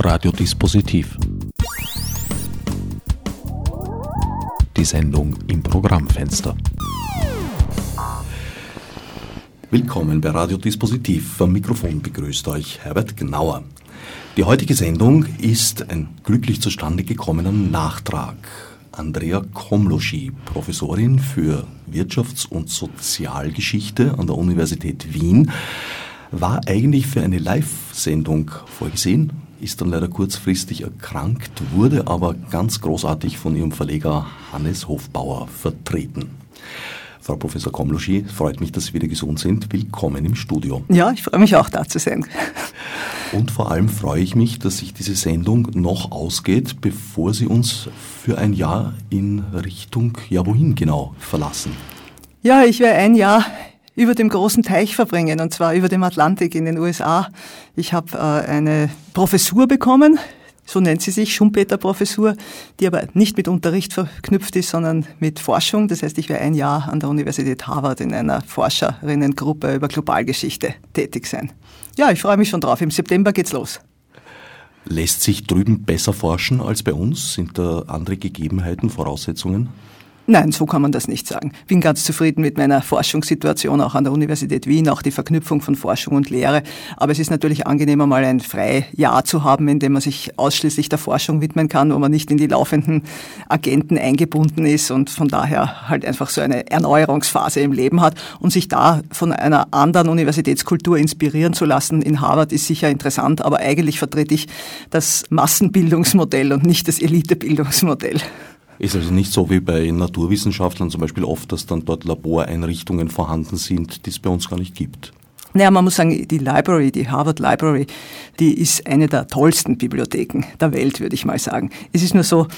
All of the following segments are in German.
Radiodispositiv. Die Sendung im Programmfenster. Willkommen bei Radiodispositiv. Am Mikrofon begrüßt euch Herbert Gnauer. Die heutige Sendung ist ein glücklich zustande gekommener Nachtrag. Andrea Komloschi, Professorin für Wirtschafts- und Sozialgeschichte an der Universität Wien, war eigentlich für eine Live-Sendung vorgesehen, ist dann leider kurzfristig erkrankt, wurde aber ganz großartig von ihrem Verleger Hannes Hofbauer vertreten. Frau Professor Komloschi, freut mich, dass Sie wieder gesund sind. Willkommen im Studio. Ja, ich freue mich auch da zu sein. Und vor allem freue ich mich, dass sich diese Sendung noch ausgeht, bevor Sie uns für ein Jahr in Richtung, ja wohin genau, verlassen. Ja, ich werde ein Jahr über dem großen Teich verbringen, und zwar über dem Atlantik in den USA. Ich habe äh, eine Professur bekommen, so nennt sie sich, Schumpeter-Professur, die aber nicht mit Unterricht verknüpft ist, sondern mit Forschung. Das heißt, ich werde ein Jahr an der Universität Harvard in einer Forscherinnengruppe über Globalgeschichte tätig sein. Ja, ich freue mich schon drauf. Im September geht's los. Lässt sich drüben besser forschen als bei uns? Sind da andere Gegebenheiten, Voraussetzungen? Nein, so kann man das nicht sagen. Bin ganz zufrieden mit meiner Forschungssituation auch an der Universität Wien, auch die Verknüpfung von Forschung und Lehre. Aber es ist natürlich angenehmer, mal ein Freijahr zu haben, in dem man sich ausschließlich der Forschung widmen kann, wo man nicht in die laufenden Agenten eingebunden ist und von daher halt einfach so eine Erneuerungsphase im Leben hat und sich da von einer anderen Universitätskultur inspirieren zu lassen in Harvard ist sicher interessant, aber eigentlich vertrete ich das Massenbildungsmodell und nicht das Elitebildungsmodell. Ist also nicht so wie bei Naturwissenschaftlern zum Beispiel oft, dass dann dort Laboreinrichtungen vorhanden sind, die es bei uns gar nicht gibt. Naja, man muss sagen, die Library, die Harvard Library, die ist eine der tollsten Bibliotheken der Welt, würde ich mal sagen. Es ist nur so,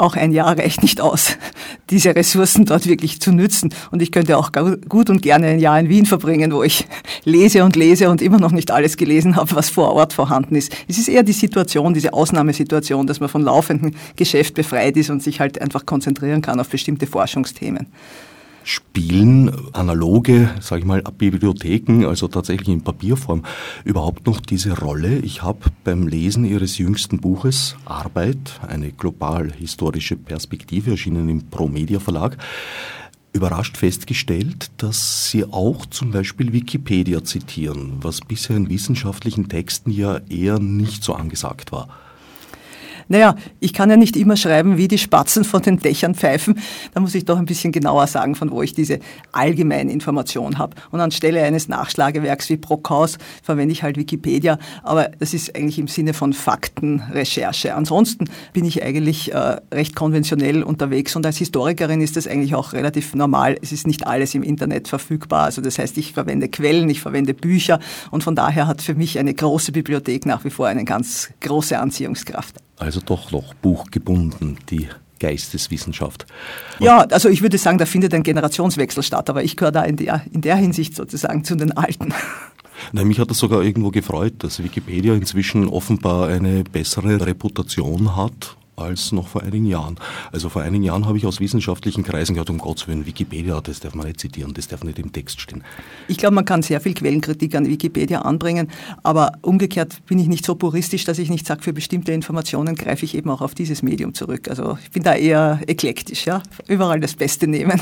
auch ein Jahr reicht nicht aus, diese Ressourcen dort wirklich zu nützen. Und ich könnte auch gut und gerne ein Jahr in Wien verbringen, wo ich lese und lese und immer noch nicht alles gelesen habe, was vor Ort vorhanden ist. Es ist eher die Situation, diese Ausnahmesituation, dass man von laufendem Geschäft befreit ist und sich halt einfach konzentrieren kann auf bestimmte Forschungsthemen. Spielen analoge, sage ich mal, Bibliotheken, also tatsächlich in Papierform, überhaupt noch diese Rolle? Ich habe beim Lesen Ihres jüngsten Buches Arbeit, eine global historische Perspektive, erschienen im Promedia Verlag, überrascht festgestellt, dass Sie auch zum Beispiel Wikipedia zitieren, was bisher in wissenschaftlichen Texten ja eher nicht so angesagt war. Naja, ich kann ja nicht immer schreiben, wie die Spatzen von den Dächern pfeifen. Da muss ich doch ein bisschen genauer sagen, von wo ich diese allgemeine Information habe. Und anstelle eines Nachschlagewerks wie Brockhaus verwende ich halt Wikipedia. Aber das ist eigentlich im Sinne von Faktenrecherche. Ansonsten bin ich eigentlich äh, recht konventionell unterwegs und als Historikerin ist das eigentlich auch relativ normal. Es ist nicht alles im Internet verfügbar. Also das heißt, ich verwende Quellen, ich verwende Bücher und von daher hat für mich eine große Bibliothek nach wie vor eine ganz große Anziehungskraft also doch noch buchgebunden, die Geisteswissenschaft. Ja, also ich würde sagen, da findet ein Generationswechsel statt, aber ich gehöre da in der, in der Hinsicht sozusagen zu den Alten. Nein, mich hat das sogar irgendwo gefreut, dass Wikipedia inzwischen offenbar eine bessere Reputation hat als noch vor einigen Jahren. Also vor einigen Jahren habe ich aus wissenschaftlichen Kreisen gehört, um Gottes Willen, Wikipedia, das darf man nicht zitieren, das darf nicht im Text stehen. Ich glaube, man kann sehr viel Quellenkritik an Wikipedia anbringen, aber umgekehrt bin ich nicht so puristisch, dass ich nicht sage, für bestimmte Informationen greife ich eben auch auf dieses Medium zurück. Also ich bin da eher eklektisch, ja, überall das Beste nehmen.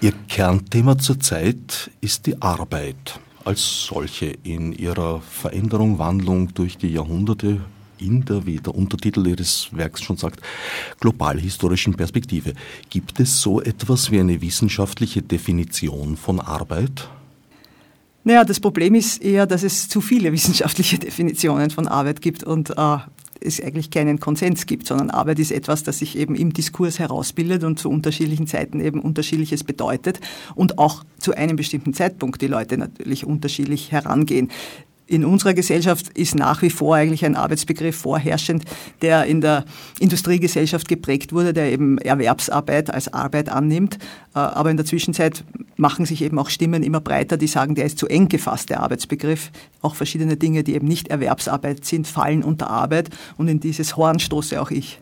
Ihr Kernthema zurzeit ist die Arbeit als solche in ihrer Veränderung, Wandlung durch die Jahrhunderte in der, wie der Untertitel Ihres Werks schon sagt, globalhistorischen Perspektive. Gibt es so etwas wie eine wissenschaftliche Definition von Arbeit? Naja, das Problem ist eher, dass es zu viele wissenschaftliche Definitionen von Arbeit gibt und äh, es eigentlich keinen Konsens gibt, sondern Arbeit ist etwas, das sich eben im Diskurs herausbildet und zu unterschiedlichen Zeiten eben unterschiedliches bedeutet und auch zu einem bestimmten Zeitpunkt die Leute natürlich unterschiedlich herangehen in unserer Gesellschaft ist nach wie vor eigentlich ein Arbeitsbegriff vorherrschend, der in der Industriegesellschaft geprägt wurde, der eben Erwerbsarbeit als Arbeit annimmt. Äh, aber in der Zwischenzeit machen sich eben auch Stimmen immer breiter, die sagen, der ist zu eng gefasst, der Arbeitsbegriff. Auch verschiedene Dinge, die eben nicht Erwerbsarbeit sind, fallen unter Arbeit. Und in dieses Horn stoße auch ich.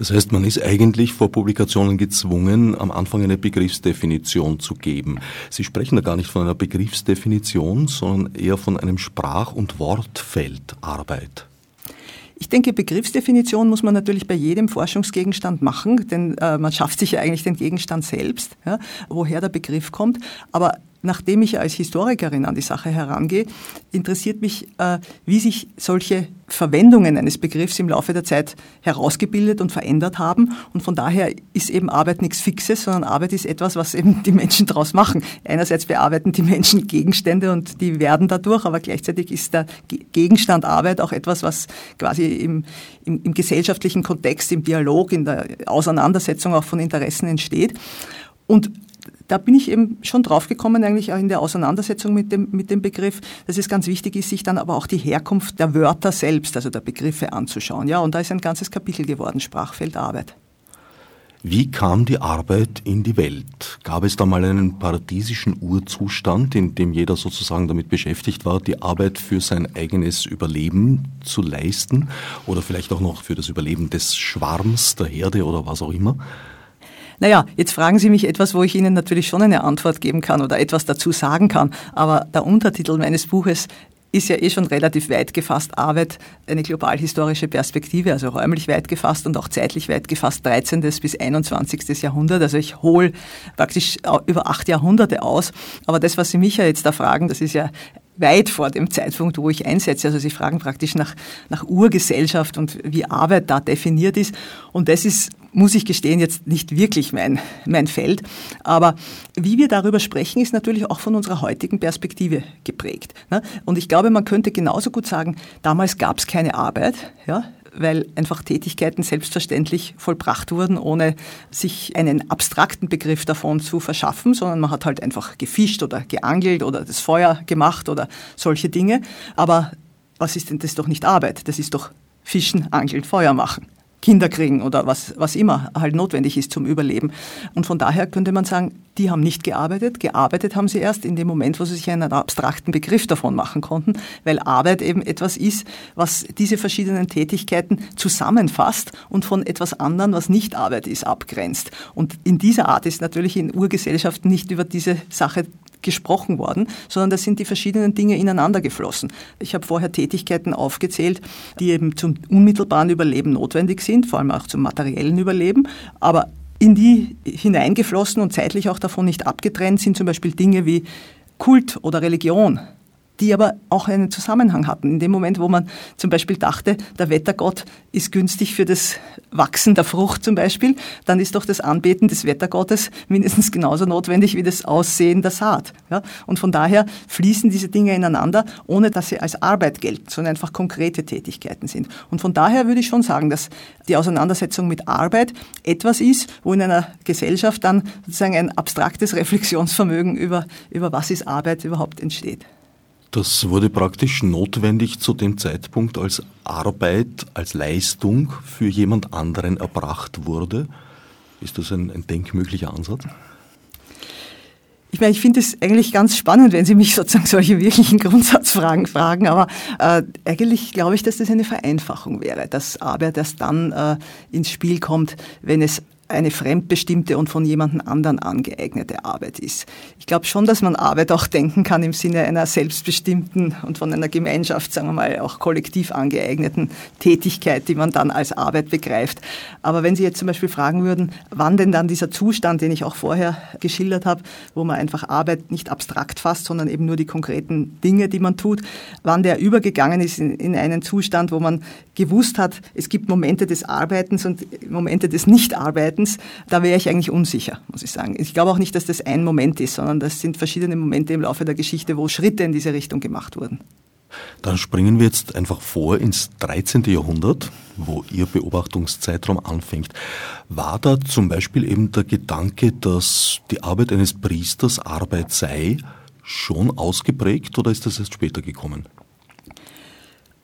Das heißt, man ist eigentlich vor Publikationen gezwungen, am Anfang eine Begriffsdefinition zu geben. Sie sprechen da gar nicht von einer Begriffsdefinition, sondern eher von einem Sprach- und Wortfeld Arbeit. Ich denke, Begriffsdefinition muss man natürlich bei jedem Forschungsgegenstand machen, denn äh, man schafft sich ja eigentlich den Gegenstand selbst, ja, woher der Begriff kommt. Aber nachdem ich als Historikerin an die Sache herangehe, interessiert mich, äh, wie sich solche Verwendungen eines Begriffs im Laufe der Zeit herausgebildet und verändert haben. Und von daher ist eben Arbeit nichts Fixes, sondern Arbeit ist etwas, was eben die Menschen daraus machen. Einerseits bearbeiten die Menschen Gegenstände und die werden dadurch, aber gleichzeitig ist der Gegenstand Arbeit auch etwas, was quasi im, im, im gesellschaftlichen Kontext, im Dialog, in der Auseinandersetzung auch von Interessen entsteht. Und da bin ich eben schon draufgekommen, eigentlich auch in der Auseinandersetzung mit dem, mit dem Begriff, dass es ganz wichtig ist, sich dann aber auch die Herkunft der Wörter selbst, also der Begriffe anzuschauen. Ja, und da ist ein ganzes Kapitel geworden, Sprachfeld Arbeit. Wie kam die Arbeit in die Welt? Gab es da mal einen paradiesischen Urzustand, in dem jeder sozusagen damit beschäftigt war, die Arbeit für sein eigenes Überleben zu leisten oder vielleicht auch noch für das Überleben des Schwarms, der Herde oder was auch immer? Naja, jetzt fragen Sie mich etwas, wo ich Ihnen natürlich schon eine Antwort geben kann oder etwas dazu sagen kann. Aber der Untertitel meines Buches ist ja eh schon relativ weit gefasst. Arbeit, eine globalhistorische Perspektive, also räumlich weit gefasst und auch zeitlich weit gefasst, 13. bis 21. Jahrhundert. Also ich hole praktisch über acht Jahrhunderte aus. Aber das, was Sie mich ja jetzt da fragen, das ist ja weit vor dem Zeitpunkt, wo ich einsetze. Also Sie fragen praktisch nach, nach Urgesellschaft und wie Arbeit da definiert ist. Und das ist muss ich gestehen, jetzt nicht wirklich mein, mein Feld. Aber wie wir darüber sprechen, ist natürlich auch von unserer heutigen Perspektive geprägt. Ne? Und ich glaube, man könnte genauso gut sagen, damals gab es keine Arbeit, ja, weil einfach Tätigkeiten selbstverständlich vollbracht wurden, ohne sich einen abstrakten Begriff davon zu verschaffen, sondern man hat halt einfach gefischt oder geangelt oder das Feuer gemacht oder solche Dinge. Aber was ist denn das doch nicht Arbeit? Das ist doch Fischen, Angeln, Feuer machen. Kinder kriegen oder was, was immer halt notwendig ist zum Überleben. Und von daher könnte man sagen, die haben nicht gearbeitet. Gearbeitet haben sie erst in dem Moment, wo sie sich einen abstrakten Begriff davon machen konnten, weil Arbeit eben etwas ist, was diese verschiedenen Tätigkeiten zusammenfasst und von etwas anderem, was nicht Arbeit ist, abgrenzt. Und in dieser Art ist natürlich in Urgesellschaften nicht über diese Sache gesprochen worden, sondern da sind die verschiedenen Dinge ineinander geflossen. Ich habe vorher Tätigkeiten aufgezählt, die eben zum unmittelbaren Überleben notwendig sind, vor allem auch zum materiellen Überleben, aber in die hineingeflossen und zeitlich auch davon nicht abgetrennt sind zum Beispiel Dinge wie Kult oder Religion die aber auch einen Zusammenhang hatten. In dem Moment, wo man zum Beispiel dachte, der Wettergott ist günstig für das Wachsen der Frucht zum Beispiel, dann ist doch das Anbeten des Wettergottes mindestens genauso notwendig wie das Aussehen der Saat. Ja? Und von daher fließen diese Dinge ineinander, ohne dass sie als Arbeit gelten, sondern einfach konkrete Tätigkeiten sind. Und von daher würde ich schon sagen, dass die Auseinandersetzung mit Arbeit etwas ist, wo in einer Gesellschaft dann sozusagen ein abstraktes Reflexionsvermögen über, über was ist Arbeit überhaupt entsteht. Das wurde praktisch notwendig zu dem Zeitpunkt, als Arbeit als Leistung für jemand anderen erbracht wurde. Ist das ein, ein denkmöglicher Ansatz? Ich meine, ich finde es eigentlich ganz spannend, wenn Sie mich sozusagen solche wirklichen Grundsatzfragen fragen, aber äh, eigentlich glaube ich, dass das eine Vereinfachung wäre, dass Arbeit erst dann äh, ins Spiel kommt, wenn es eine fremdbestimmte und von jemandem anderen angeeignete Arbeit ist. Ich glaube schon, dass man Arbeit auch denken kann im Sinne einer selbstbestimmten und von einer Gemeinschaft, sagen wir mal, auch kollektiv angeeigneten Tätigkeit, die man dann als Arbeit begreift. Aber wenn Sie jetzt zum Beispiel fragen würden, wann denn dann dieser Zustand, den ich auch vorher geschildert habe, wo man einfach Arbeit nicht abstrakt fasst, sondern eben nur die konkreten Dinge, die man tut, wann der übergegangen ist in, in einen Zustand, wo man gewusst hat, es gibt Momente des Arbeitens und Momente des Nichtarbeitens, Verhaltens, da wäre ich eigentlich unsicher, muss ich sagen. Ich glaube auch nicht, dass das ein Moment ist, sondern das sind verschiedene Momente im Laufe der Geschichte, wo Schritte in diese Richtung gemacht wurden. Dann springen wir jetzt einfach vor ins 13. Jahrhundert, wo Ihr Beobachtungszeitraum anfängt. War da zum Beispiel eben der Gedanke, dass die Arbeit eines Priesters Arbeit sei, schon ausgeprägt oder ist das erst später gekommen?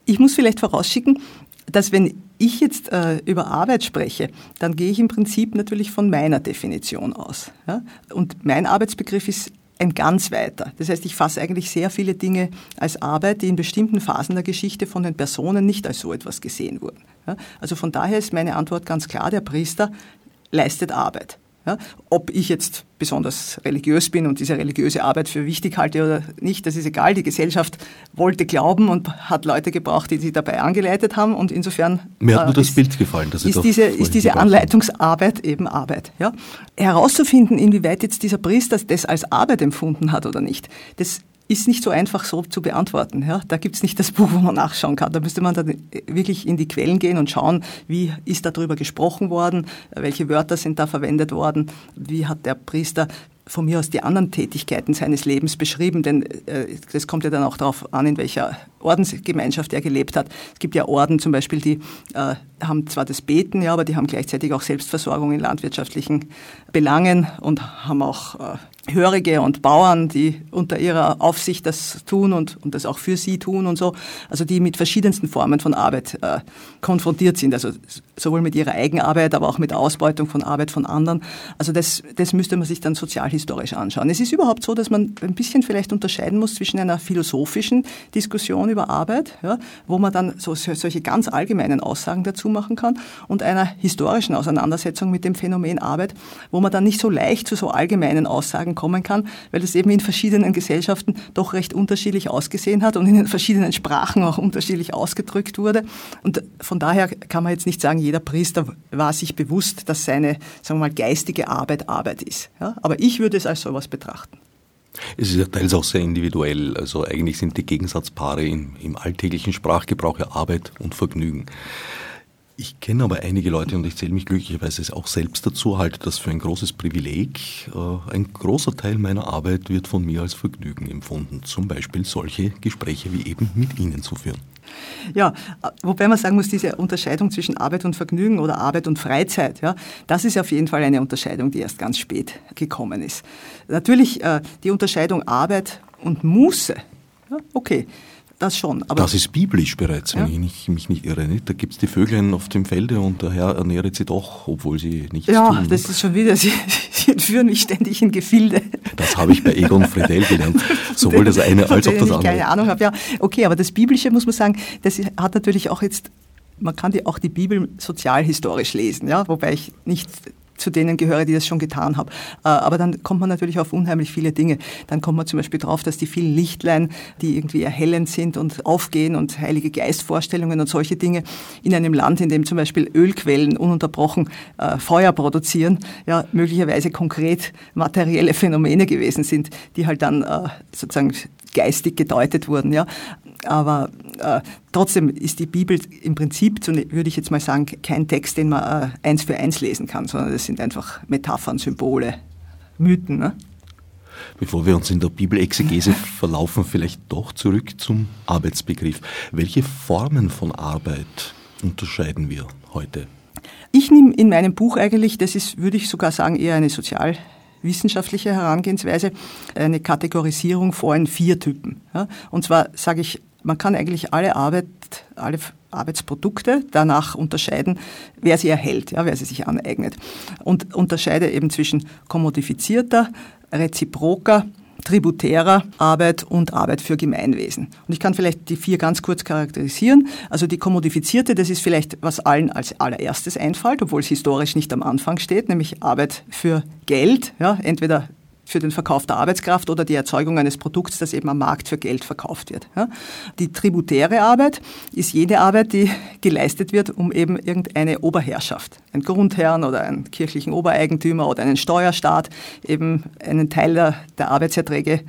Ich muss vielleicht vorausschicken, dass wenn ich jetzt äh, über Arbeit spreche, dann gehe ich im Prinzip natürlich von meiner Definition aus. Ja? Und mein Arbeitsbegriff ist ein ganz weiter. Das heißt, ich fasse eigentlich sehr viele Dinge als Arbeit, die in bestimmten Phasen der Geschichte von den Personen nicht als so etwas gesehen wurden. Ja? Also von daher ist meine Antwort ganz klar, der Priester leistet Arbeit. Ja? Ob ich jetzt besonders religiös bin und diese religiöse Arbeit für wichtig halte oder nicht, das ist egal. Die Gesellschaft wollte glauben und hat Leute gebraucht, die sie dabei angeleitet haben und insofern... Mir hat nur äh, das ist, Bild gefallen. Dass ist, diese, ist diese Anleitungsarbeit eben Arbeit. Ja? Herauszufinden, inwieweit jetzt dieser Priester das als Arbeit empfunden hat oder nicht, das ist nicht so einfach so zu beantworten. Ja? Da gibt es nicht das Buch, wo man nachschauen kann. Da müsste man dann wirklich in die Quellen gehen und schauen, wie ist darüber gesprochen worden, welche Wörter sind da verwendet worden, wie hat der Priester von mir aus die anderen Tätigkeiten seines Lebens beschrieben, denn äh, das kommt ja dann auch darauf an, in welcher Ordensgemeinschaft er gelebt hat. Es gibt ja Orden zum Beispiel, die äh, haben zwar das Beten, ja, aber die haben gleichzeitig auch Selbstversorgung in landwirtschaftlichen Belangen und haben auch äh, Hörige und Bauern, die unter ihrer Aufsicht das tun und, und das auch für sie tun und so, also die mit verschiedensten Formen von Arbeit äh, konfrontiert sind, also sowohl mit ihrer Eigenarbeit, aber auch mit Ausbeutung von Arbeit von anderen. Also das, das müsste man sich dann sozialhistorisch anschauen. Es ist überhaupt so, dass man ein bisschen vielleicht unterscheiden muss zwischen einer philosophischen Diskussion über Arbeit, ja, wo man dann so, solche ganz allgemeinen Aussagen dazu machen kann, und einer historischen Auseinandersetzung mit dem Phänomen Arbeit, wo man dann nicht so leicht zu so allgemeinen Aussagen kommen kann, weil es eben in verschiedenen Gesellschaften doch recht unterschiedlich ausgesehen hat und in den verschiedenen Sprachen auch unterschiedlich ausgedrückt wurde. Und von daher kann man jetzt nicht sagen, jeder Priester war sich bewusst, dass seine, sagen wir mal, geistige Arbeit Arbeit ist. Ja? Aber ich würde es als sowas betrachten. Es ist ja teils auch sehr individuell. Also eigentlich sind die Gegensatzpaare im, im alltäglichen Sprachgebrauch ja Arbeit und Vergnügen. Ich kenne aber einige Leute und ich zähle mich glücklicherweise auch selbst dazu, halte das für ein großes Privileg. Äh, ein großer Teil meiner Arbeit wird von mir als Vergnügen empfunden, zum Beispiel solche Gespräche wie eben mit Ihnen zu führen. Ja, wobei man sagen muss, diese Unterscheidung zwischen Arbeit und Vergnügen oder Arbeit und Freizeit, ja, das ist auf jeden Fall eine Unterscheidung, die erst ganz spät gekommen ist. Natürlich äh, die Unterscheidung Arbeit und Muße, ja, okay, das schon. Aber das ist biblisch bereits, wenn ja. ich nicht, mich nicht irre. Nicht? Da gibt es die Vögel auf dem Felde und der Herr ernährt sie doch, obwohl sie nichts ja, tun. Ja, das ist schon wieder, sie, sie entführen mich ständig in Gefilde. Das habe ich bei Egon Friedel gelernt. Sowohl das eine als auch das andere. Ich keine Ahnung habe. Ja, okay, aber das Biblische muss man sagen, das hat natürlich auch jetzt man kann die, auch die Bibel sozialhistorisch lesen, ja, wobei ich nicht zu denen gehöre, die das schon getan haben. Äh, aber dann kommt man natürlich auf unheimlich viele Dinge. Dann kommt man zum Beispiel drauf, dass die vielen Lichtlein, die irgendwie erhellend sind und aufgehen und heilige Geistvorstellungen und solche Dinge in einem Land, in dem zum Beispiel Ölquellen ununterbrochen äh, Feuer produzieren, ja, möglicherweise konkret materielle Phänomene gewesen sind, die halt dann äh, sozusagen geistig gedeutet wurden. Ja. Aber äh, trotzdem ist die Bibel im Prinzip, würde ich jetzt mal sagen, kein Text, den man äh, eins für eins lesen kann, sondern das sind einfach Metaphern, Symbole, Mythen. Ne? Bevor wir uns in der Bibelexegese verlaufen, vielleicht doch zurück zum Arbeitsbegriff. Welche Formen von Arbeit unterscheiden wir heute? Ich nehme in meinem Buch eigentlich, das ist, würde ich sogar sagen, eher eine sozialwissenschaftliche Herangehensweise, eine Kategorisierung vor in vier Typen. Und zwar sage ich man kann eigentlich alle Arbeit, alle Arbeitsprodukte danach unterscheiden, wer sie erhält, ja, wer sie sich aneignet. Und unterscheide eben zwischen kommodifizierter, reziproker, tributärer Arbeit und Arbeit für Gemeinwesen. Und ich kann vielleicht die vier ganz kurz charakterisieren. Also die kommodifizierte, das ist vielleicht, was allen als allererstes einfällt, obwohl es historisch nicht am Anfang steht, nämlich Arbeit für Geld, ja, entweder für den Verkauf der Arbeitskraft oder die Erzeugung eines Produkts, das eben am Markt für Geld verkauft wird. Die tributäre Arbeit ist jede Arbeit, die geleistet wird, um eben irgendeine Oberherrschaft, einen Grundherrn oder einen kirchlichen Obereigentümer oder einen Steuerstaat eben einen Teil der, der Arbeitserträge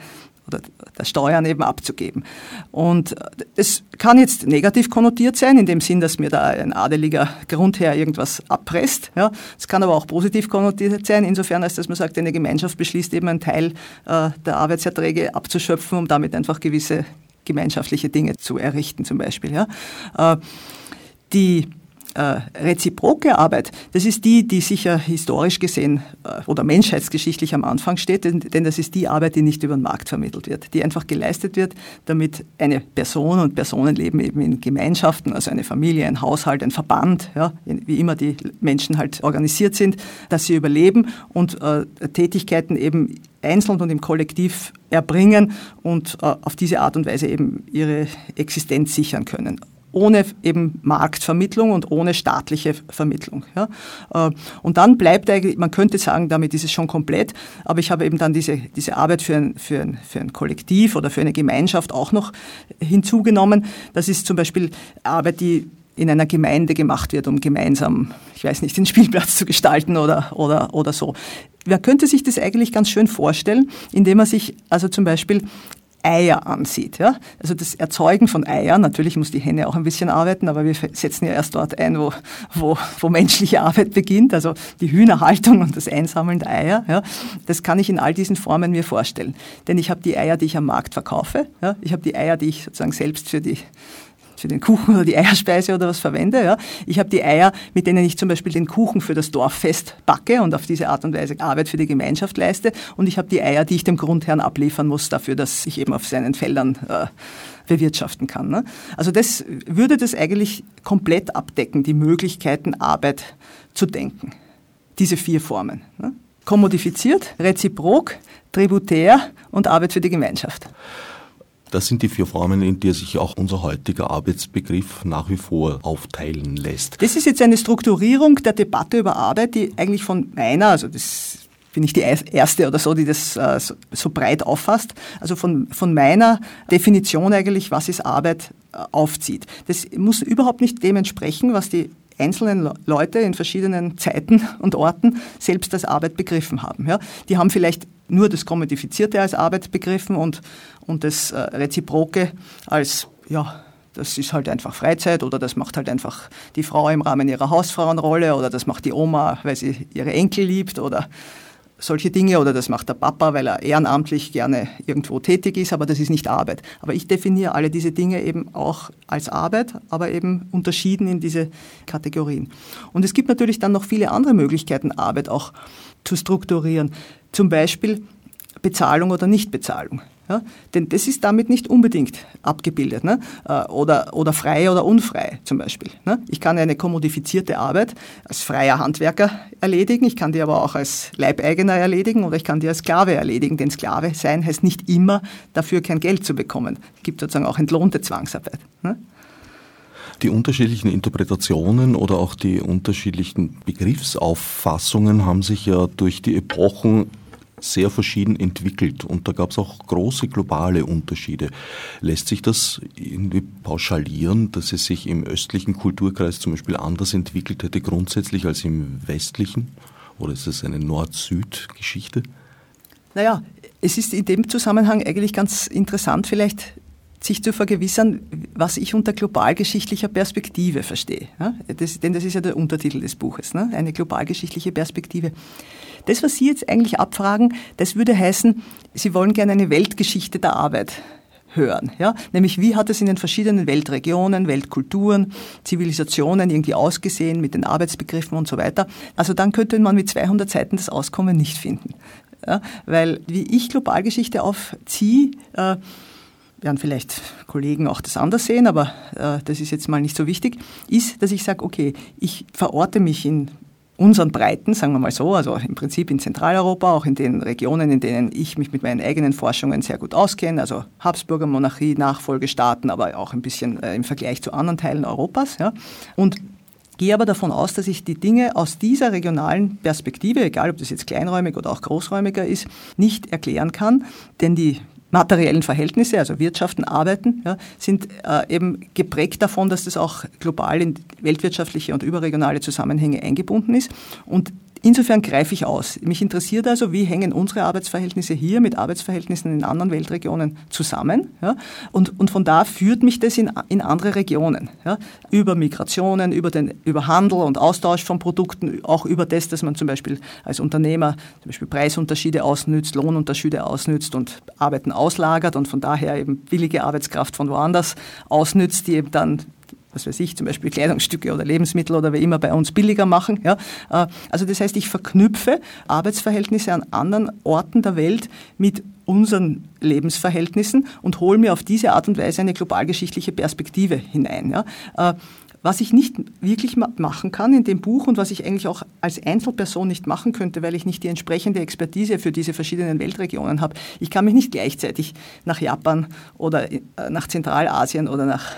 oder der Steuern eben abzugeben. Und es kann jetzt negativ konnotiert sein, in dem Sinn, dass mir da ein adeliger Grundherr irgendwas abpresst. Ja. Es kann aber auch positiv konnotiert sein, insofern, als dass man sagt, eine Gemeinschaft beschließt eben einen Teil äh, der Arbeitserträge abzuschöpfen, um damit einfach gewisse gemeinschaftliche Dinge zu errichten zum Beispiel. Ja. Äh, die äh, reziproke Arbeit, das ist die, die sicher historisch gesehen äh, oder menschheitsgeschichtlich am Anfang steht, denn, denn, das ist die Arbeit, die nicht über den Markt vermittelt wird, die einfach geleistet wird, damit eine Person und Personen leben eben in Gemeinschaften, also eine Familie, ein Haushalt, ein Verband, ja, wie immer die Menschen halt organisiert sind, dass sie überleben und äh, Tätigkeiten eben einzeln und im Kollektiv erbringen und äh, auf diese Art und Weise eben ihre Existenz sichern können ohne eben Marktvermittlung und ohne staatliche Vermittlung. Ja. Äh, und dann bleibt eigentlich, man könnte sagen, damit ist es schon komplett, aber ich habe eben dann diese, diese Arbeit für ein, für, ein, für ein Kollektiv oder für eine Gemeinschaft auch noch hinzugenommen. Das ist zum Beispiel Arbeit, die in einer Gemeinde gemacht wird, um gemeinsam, ich weiß nicht, den Spielplatz zu gestalten oder, oder, oder so. Wer könnte sich das eigentlich ganz schön vorstellen, indem man sich also zum Beispiel Eier ansieht. Ja? Also das Erzeugen von Eiern, natürlich muss die Henne auch ein bisschen arbeiten, aber wir setzen ja erst dort ein, wo, wo, wo menschliche Arbeit beginnt, also die Hühnerhaltung und das Einsammeln der Eier. Ja? Das kann ich in all diesen Formen mir vorstellen. Denn ich habe die Eier, die ich am Markt verkaufe, ja? ich habe die Eier, die ich sozusagen selbst für die für den Kuchen oder die Eierspeise oder was verwende. Ja. Ich habe die Eier, mit denen ich zum Beispiel den Kuchen für das Dorffest backe und auf diese Art und Weise Arbeit für die Gemeinschaft leiste. Und ich habe die Eier, die ich dem Grundherrn abliefern muss, dafür, dass ich eben auf seinen Feldern äh, bewirtschaften kann. Ne? Also das würde das eigentlich komplett abdecken, die Möglichkeiten, Arbeit zu denken. Diese vier Formen. Ne? Kommodifiziert, reziprok, tributär und Arbeit für die Gemeinschaft. Das sind die vier Formen, in der sich auch unser heutiger Arbeitsbegriff nach wie vor aufteilen lässt. Das ist jetzt eine Strukturierung der Debatte über Arbeit, die eigentlich von meiner, also das bin ich die erste oder so, die das äh, so, breit auffasst, also von, von meiner Definition eigentlich, was ist Arbeit, äh, aufzieht. Das muss überhaupt nicht dem entsprechen, was die einzelnen Leute in verschiedenen Zeiten und Orten selbst als Arbeit begriffen haben. Ja. Die haben vielleicht nur das Kommodifizierte als Arbeit begriffen und, und das äh, Reziproke als, ja, das ist halt einfach Freizeit oder das macht halt einfach die Frau im Rahmen ihrer Hausfrauenrolle oder das macht die Oma, weil sie ihre Enkel liebt oder solche Dinge oder das macht der Papa, weil er ehrenamtlich gerne irgendwo tätig ist, aber das ist nicht Arbeit. Aber ich definiere alle diese Dinge eben auch als Arbeit, aber eben unterschieden in diese Kategorien. Und es gibt natürlich dann noch viele andere Möglichkeiten, Arbeit auch zu strukturieren. Zum Beispiel Bezahlung oder Nichtbezahlung. Ja? Denn das ist damit nicht unbedingt abgebildet. Ne? Äh, oder, oder frei oder unfrei zum Beispiel. Ne? Ich kann eine kommodifizierte Arbeit als freier Handwerker erledigen, ich kann die aber auch als Leibeigener erledigen oder ich kann die als Sklave erledigen. Denn Sklave sein heißt nicht immer dafür kein Geld zu bekommen. Es gibt sozusagen auch entlohnte Zwangsarbeit. Ne? Die unterschiedlichen Interpretationen oder auch die unterschiedlichen Begriffsauffassungen haben sich ja durch die Epochen sehr verschieden entwickelt und da gab es auch große globale Unterschiede. Lässt sich das irgendwie pauschalieren, dass es sich im östlichen Kulturkreis zum Beispiel anders entwickelt hätte grundsätzlich als im westlichen? Oder ist es eine Nord-Süd-Geschichte? Naja, es ist in dem Zusammenhang eigentlich ganz interessant, vielleicht sich zu vergewissern, was ich unter globalgeschichtlicher Perspektive verstehe. Ja? Das, denn das ist ja der Untertitel des Buches, ne? eine globalgeschichtliche Perspektive. Das, was Sie jetzt eigentlich abfragen, das würde heißen, Sie wollen gerne eine Weltgeschichte der Arbeit hören. Ja? Nämlich, wie hat es in den verschiedenen Weltregionen, Weltkulturen, Zivilisationen irgendwie ausgesehen mit den Arbeitsbegriffen und so weiter. Also dann könnte man mit 200 Seiten das Auskommen nicht finden. Ja? Weil, wie ich Globalgeschichte aufziehe, äh, werden vielleicht Kollegen auch das anders sehen, aber äh, das ist jetzt mal nicht so wichtig, ist, dass ich sage, okay, ich verorte mich in unseren Breiten, sagen wir mal so, also im Prinzip in Zentraleuropa, auch in den Regionen, in denen ich mich mit meinen eigenen Forschungen sehr gut auskenne, also Habsburger Monarchie, Nachfolgestaaten, aber auch ein bisschen äh, im Vergleich zu anderen Teilen Europas. Ja. Und gehe aber davon aus, dass ich die Dinge aus dieser regionalen Perspektive, egal ob das jetzt kleinräumig oder auch großräumiger ist, nicht erklären kann, denn die materiellen Verhältnisse, also Wirtschaften, Arbeiten, ja, sind äh, eben geprägt davon, dass das auch global in weltwirtschaftliche und überregionale Zusammenhänge eingebunden ist. Und Insofern greife ich aus. Mich interessiert also, wie hängen unsere Arbeitsverhältnisse hier mit Arbeitsverhältnissen in anderen Weltregionen zusammen. Ja? Und, und von da führt mich das in, in andere Regionen. Ja? Über Migrationen, über, den, über Handel und Austausch von Produkten, auch über das, dass man zum Beispiel als Unternehmer zum Beispiel Preisunterschiede ausnützt, Lohnunterschiede ausnützt und Arbeiten auslagert und von daher eben billige Arbeitskraft von woanders ausnützt, die eben dann was weiß ich, zum Beispiel Kleidungsstücke oder Lebensmittel oder wie immer bei uns billiger machen. Ja. Äh, also das heißt, ich verknüpfe Arbeitsverhältnisse an anderen Orten der Welt mit unseren Lebensverhältnissen und hole mir auf diese Art und Weise eine globalgeschichtliche Perspektive hinein. Ja. Äh, was ich nicht wirklich machen kann in dem Buch und was ich eigentlich auch als Einzelperson nicht machen könnte, weil ich nicht die entsprechende Expertise für diese verschiedenen Weltregionen habe. Ich kann mich nicht gleichzeitig nach Japan oder äh, nach Zentralasien oder nach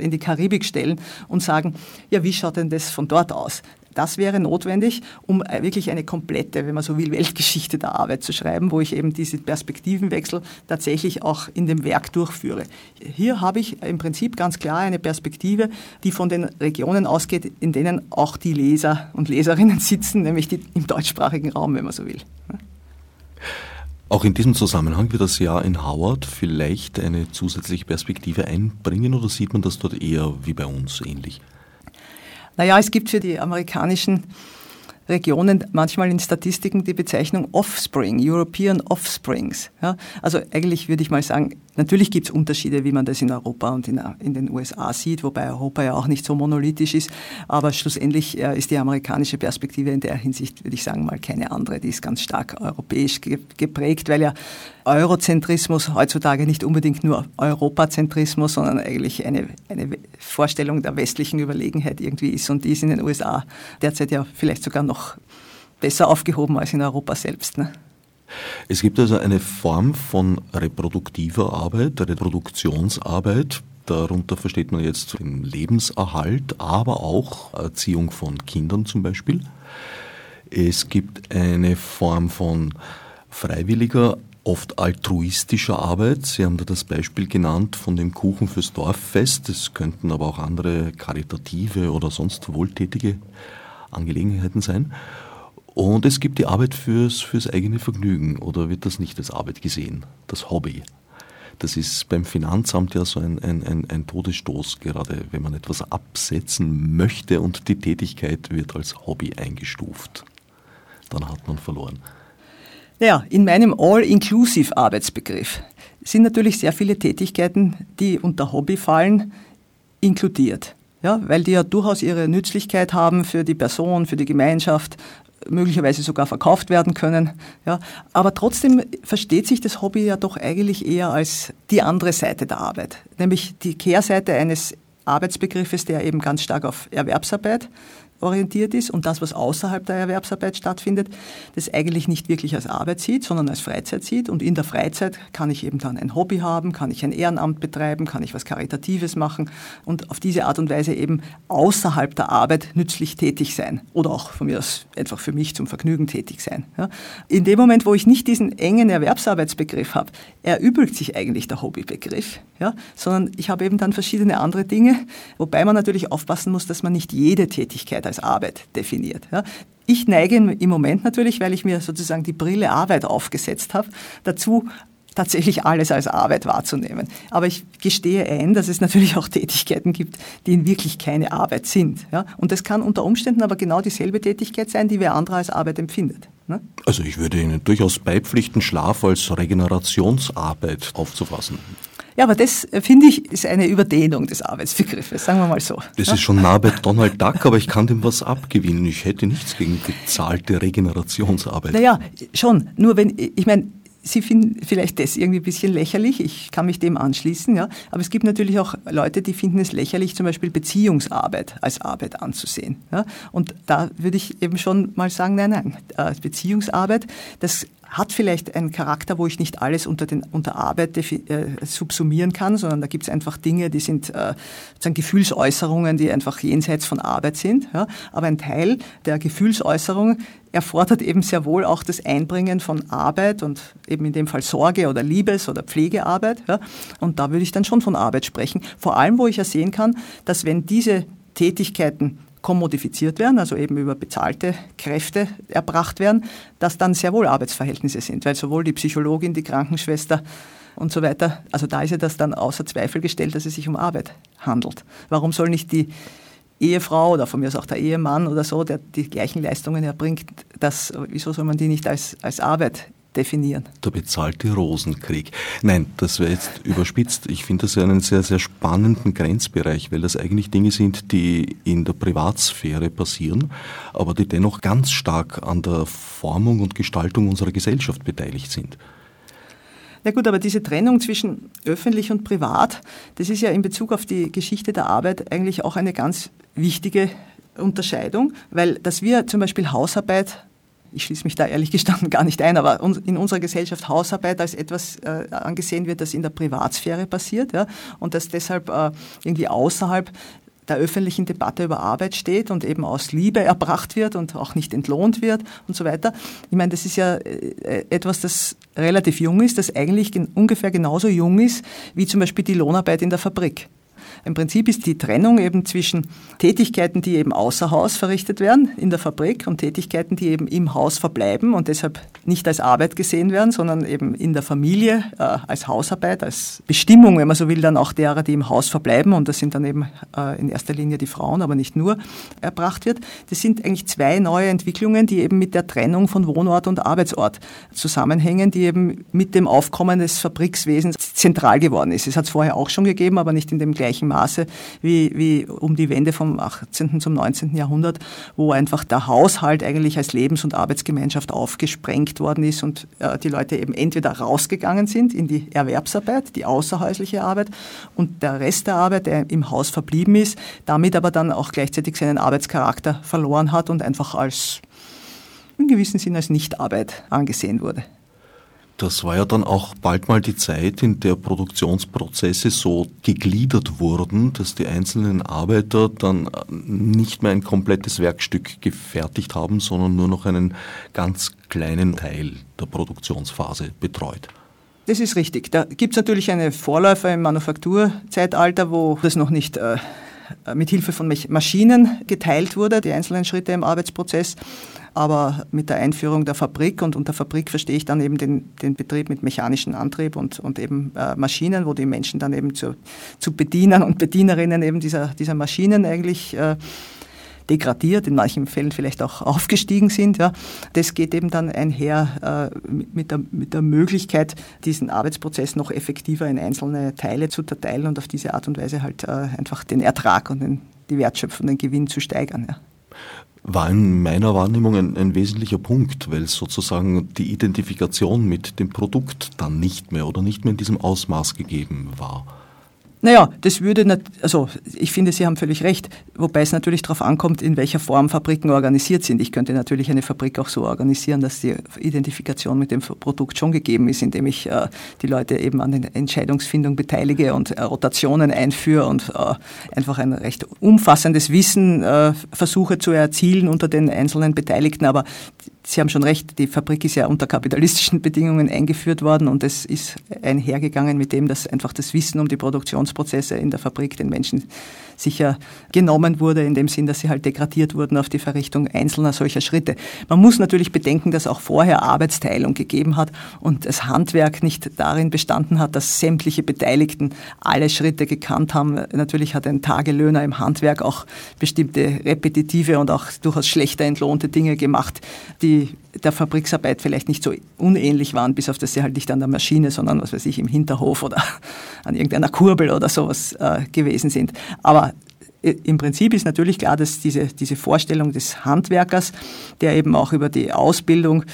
in die Karibik stellen und sagen, ja, wie schaut denn das von dort aus? Das wäre notwendig, um äh, wirklich eine komplette, wenn man so will, Weltgeschichte der Arbeit zu schreiben, wo ich eben diese Perspektivenwechsel tatsächlich auch in dem Werk durchführe. Hier habe ich im Prinzip ganz klar eine Perspektive, die von den Regionen ausgeht, in denen auch die Leser und Leserinnen sitzen, nämlich die, im deutschsprachigen Raum, wenn man so will. Auch in diesem Zusammenhang wird das Jahr in Howard vielleicht eine zusätzliche Perspektive einbringen oder sieht man das dort eher wie bei uns ähnlich? Naja, es gibt für die amerikanischen Regionen manchmal in Statistiken die Bezeichnung Offspring, European Offsprings. Ja, also eigentlich würde ich mal sagen, natürlich gibt es Unterschiede, wie man das in Europa und in, in, den USA sieht, wobei Europa ja auch nicht so monolithisch ist. Aber schlussendlich äh, ist die amerikanische Perspektive in der Hinsicht, würde ich sagen, mal keine andere. Die ist ganz stark europäisch geprägt, weil ja Eurozentrismus heutzutage nicht unbedingt nur Europazentrismus, sondern eigentlich eine, eine Vorstellung der westlichen Überlegenheit irgendwie ist. Und die ist in den USA derzeit ja vielleicht sogar noch besser aufgehoben als in Europa selbst. Ne? Es gibt also eine Form von reproduktiver Arbeit, Reproduktionsarbeit. Darunter versteht man jetzt den Lebenserhalt, aber auch Erziehung von Kindern zum Beispiel. Es gibt eine Form von freiwilliger oft altruistischer Arbeit. Sie haben da das Beispiel genannt von dem Kuchen fürs Dorffest. Es könnten aber auch andere karitative oder sonst wohltätige Angelegenheiten sein. Und es gibt die Arbeit fürs, fürs eigene Vergnügen oder wird das nicht als Arbeit gesehen, das Hobby. Das ist beim Finanzamt ja so ein, ein, ein, ein Todesstoß, gerade wenn man etwas absetzen möchte und die Tätigkeit wird als Hobby eingestuft. Dann hat man verloren. Ja, in meinem All-Inclusive-Arbeitsbegriff sind natürlich sehr viele Tätigkeiten, die unter Hobby fallen, inkludiert. Ja, weil die ja durchaus ihre Nützlichkeit haben für die Person, für die Gemeinschaft, möglicherweise sogar verkauft werden können. Ja. Aber trotzdem versteht sich das Hobby ja doch eigentlich eher als die andere Seite der Arbeit, nämlich die Kehrseite eines Arbeitsbegriffes, der eben ganz stark auf Erwerbsarbeit orientiert ist und das, was außerhalb der Erwerbsarbeit stattfindet, das eigentlich nicht wirklich als Arbeit sieht, sondern als Freizeit sieht. Und in der Freizeit kann ich eben dann ein Hobby haben, kann ich ein Ehrenamt betreiben, kann ich was Karitatives machen und auf diese Art und Weise eben außerhalb der Arbeit nützlich tätig sein oder auch von mir aus einfach für mich zum Vergnügen tätig sein. Ja. In dem Moment, wo ich nicht diesen engen Erwerbsarbeitsbegriff habe, erübrigt sich eigentlich der Hobbybegriff, ja, sondern ich habe eben dann verschiedene andere Dinge, wobei man natürlich aufpassen muss, dass man nicht jede Tätigkeit Tätigkeit als Arbeit definiert. Ja. Ich neige im Moment natürlich, weil ich mir sozusagen die Brille Arbeit aufgesetzt habe, dazu, tatsächlich alles als Arbeit wahrzunehmen. Aber ich gestehe ein, dass es natürlich auch Tätigkeiten gibt, die in wirklich keine Arbeit sind. Ja? Und das kann unter Umständen aber genau dieselbe Tätigkeit sein, die wer andere als Arbeit empfindet. Ne? Also ich würde Ihnen durchaus beipflichten, Schlaf als Regenerationsarbeit aufzufassen. Ja, aber das, äh, finde ich, ist eine Überdehnung des Arbeitsbegriffes, sagen wir mal so. Das ja? ist schon nah bei Donald Duck, aber ich kann dem was abgewinnen. Ich hätte nichts gegen bezahlte Regenerationsarbeit. Naja, schon. Nur wenn, ich meine, Sie finden vielleicht das irgendwie ein bisschen lächerlich. Ich kann mich dem anschließen, ja. Aber es gibt natürlich auch Leute, die finden es lächerlich, zum Beispiel Beziehungsarbeit als Arbeit anzusehen. Ja. Und da würde ich eben schon mal sagen, nein, nein. Äh, Beziehungsarbeit, das hat vielleicht einen Charakter, wo ich nicht alles unter, den, unter Arbeit äh, subsumieren kann, sondern da gibt es einfach Dinge, die sind äh, sozusagen Gefühlsäußerungen, die einfach jenseits von Arbeit sind. Ja? Aber ein Teil der Gefühlsäußerung erfordert eben sehr wohl auch das Einbringen von Arbeit und eben in dem Fall Sorge oder Liebes- oder Pflegearbeit. Ja? Und da würde ich dann schon von Arbeit sprechen. Vor allem, wo ich ja sehen kann, dass wenn diese Tätigkeiten kommodifiziert werden, also eben über bezahlte Kräfte erbracht werden, dass dann sehr wohl Arbeitsverhältnisse sind, weil sowohl die Psychologin, die Krankenschwester und so weiter, also da ist ja das dann außer Zweifel gestellt, dass es sich um Arbeit handelt. Warum soll nicht die Ehefrau oder von mir aus auch der Ehemann oder so, der die gleichen Leistungen erbringt, das, wieso soll man die nicht als, als Arbeit definieren. Der bezahlte Rosenkrieg. Nein, das wäre jetzt überspitzt. Ich finde das ja einen sehr, sehr spannenden Grenzbereich, weil das eigentlich Dinge sind, die in der Privatsphäre passieren, aber die dennoch ganz stark an der Formung und Gestaltung unserer Gesellschaft beteiligt sind. Na gut, aber diese Trennung zwischen öffentlich und privat, das ist ja in Bezug auf die Geschichte der Arbeit eigentlich auch eine ganz wichtige Unterscheidung, weil dass wir zum Beispiel Hausarbeit ich schließe mich da ehrlich gestanden gar nicht ein, aber in unserer Gesellschaft Hausarbeit als etwas äh, angesehen wird, das in der Privatsphäre passiert ja, und das deshalb äh, irgendwie außerhalb der öffentlichen Debatte über Arbeit steht und eben aus Liebe erbracht wird und auch nicht entlohnt wird und so weiter. Ich meine, das ist ja äh, etwas, das relativ jung ist, das eigentlich ungefähr genauso jung ist wie zum Beispiel die Lohnarbeit in der Fabrik. Im Prinzip ist die Trennung eben zwischen Tätigkeiten, die eben außer Haus verrichtet werden, in der Fabrik, und Tätigkeiten, die eben im Haus verbleiben und deshalb nicht als Arbeit gesehen werden, sondern eben in der Familie äh, als Hausarbeit, als Bestimmung, wenn man so will, dann auch derer, die im Haus verbleiben, und das sind dann eben äh, in erster Linie die Frauen, aber nicht nur, erbracht wird. Das sind eigentlich zwei neue Entwicklungen, die eben mit der Trennung von Wohnort und Arbeitsort zusammenhängen, die eben mit dem Aufkommen des Fabrikswesens zentral geworden ist. Es hat es vorher auch schon gegeben, aber nicht in dem gleichen Maße wie, wie um die Wende vom 18. zum 19. Jahrhundert, wo einfach der Haushalt eigentlich als Lebens- und Arbeitsgemeinschaft aufgesprengt worden ist und äh, die Leute eben entweder rausgegangen sind in die Erwerbsarbeit, die außerhäusliche Arbeit und der Rest der Arbeit, der im Haus verblieben ist, damit aber dann auch gleichzeitig seinen Arbeitscharakter verloren hat und einfach als in gewissem Sinn als Nichtarbeit angesehen wurde. Das war ja dann auch bald mal die Zeit, in der Produktionsprozesse so gegliedert wurden, dass die einzelnen Arbeiter dann nicht mehr ein komplettes Werkstück gefertigt haben, sondern nur noch einen ganz kleinen Teil der Produktionsphase betreut. Das ist richtig. Da gibt es natürlich eine Vorläufer im Manufakturzeitalter, wo das noch nicht äh, mit Hilfe von Maschinen geteilt wurde, die einzelnen Schritte im Arbeitsprozess. Aber mit der Einführung der Fabrik und unter Fabrik verstehe ich dann eben den, den Betrieb mit mechanischem Antrieb und, und eben äh, Maschinen, wo die Menschen dann eben zu, zu Bedienern und Bedienerinnen eben dieser, dieser Maschinen eigentlich äh, degradiert, in manchen Fällen vielleicht auch aufgestiegen sind. Ja. Das geht eben dann einher äh, mit, der, mit der Möglichkeit, diesen Arbeitsprozess noch effektiver in einzelne Teile zu zerteilen und auf diese Art und Weise halt äh, einfach den Ertrag und den, die Wertschöpfung, den Gewinn zu steigern. Ja war in meiner Wahrnehmung ein, ein, wesentlicher Punkt, weil sozusagen die Identifikation mit dem Produkt dann nicht mehr oder nicht mehr in diesem Ausmaß gegeben war. Naja, das würde, also ich finde, Sie haben völlig recht, wobei es natürlich darauf ankommt, in welcher Form Fabriken organisiert sind. Ich könnte natürlich eine Fabrik auch so organisieren, dass die Identifikation mit dem Produkt schon gegeben ist, indem ich äh, die Leute eben an der Entscheidungsfindung beteilige und äh, Rotationen einführe und äh, einfach ein recht umfassendes Wissen äh, versuche zu erzielen unter den einzelnen Beteiligten. Aber Sie haben schon recht, die Fabrik ist ja unter kapitalistischen Bedingungen eingeführt worden und es ist einhergegangen mit dem, dass einfach das Wissen um die Produktionsprozesse in der Fabrik den Menschen sicher genommen wurde, in dem Sinn, dass sie halt degradiert wurden auf die Verrichtung einzelner solcher Schritte. Man muss natürlich bedenken, dass auch vorher Arbeitsteilung gegeben hat und das Handwerk nicht darin bestanden hat, dass sämtliche Beteiligten alle Schritte gekannt haben. Natürlich hat ein Tagelöhner im Handwerk auch bestimmte repetitive und auch durchaus schlechter entlohnte Dinge gemacht, die der Fabriksarbeit vielleicht nicht so unähnlich waren, bis auf dass sie halt nicht an der Maschine, sondern was weiß ich, im Hinterhof oder an irgendeiner Kurbel oder sowas äh, gewesen sind. Aber im Prinzip ist natürlich klar, dass diese, diese Vorstellung des Handwerkers, der eben auch über die Ausbildung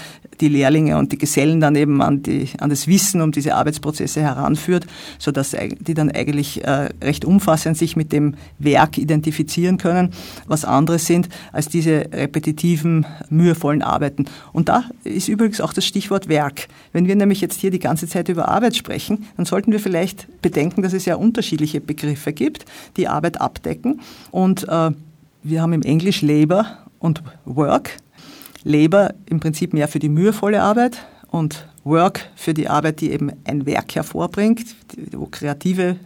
die Lehrlinge und die Gesellen dann eben an, die, an das Wissen um diese Arbeitsprozesse heranführt, sodass die dann eigentlich äh, recht umfassend sich mit dem Werk identifizieren können, was anderes sind als diese repetitiven, mühevollen Arbeiten. Und da ist übrigens auch das Stichwort Werk. Wenn wir nämlich jetzt hier die ganze Zeit über Arbeit sprechen, dann sollten wir vielleicht bedenken, dass es ja unterschiedliche Begriffe gibt, die Arbeit abdecken. Und äh, wir haben im Englisch Labor und Work. Labor im Prinzip mehr für die mühevolle Arbeit und Work für die Arbeit, die eben ein Werk hervorbringt, wo kreative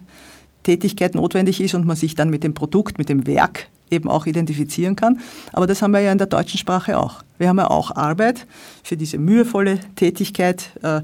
Tätigkeit notwendig ist und man sich dann mit dem Produkt, mit dem Werk eben auch identifizieren kann. Aber das haben wir ja in der deutschen Sprache auch. Wir haben ja auch Arbeit für diese mühevolle Tätigkeit, äh,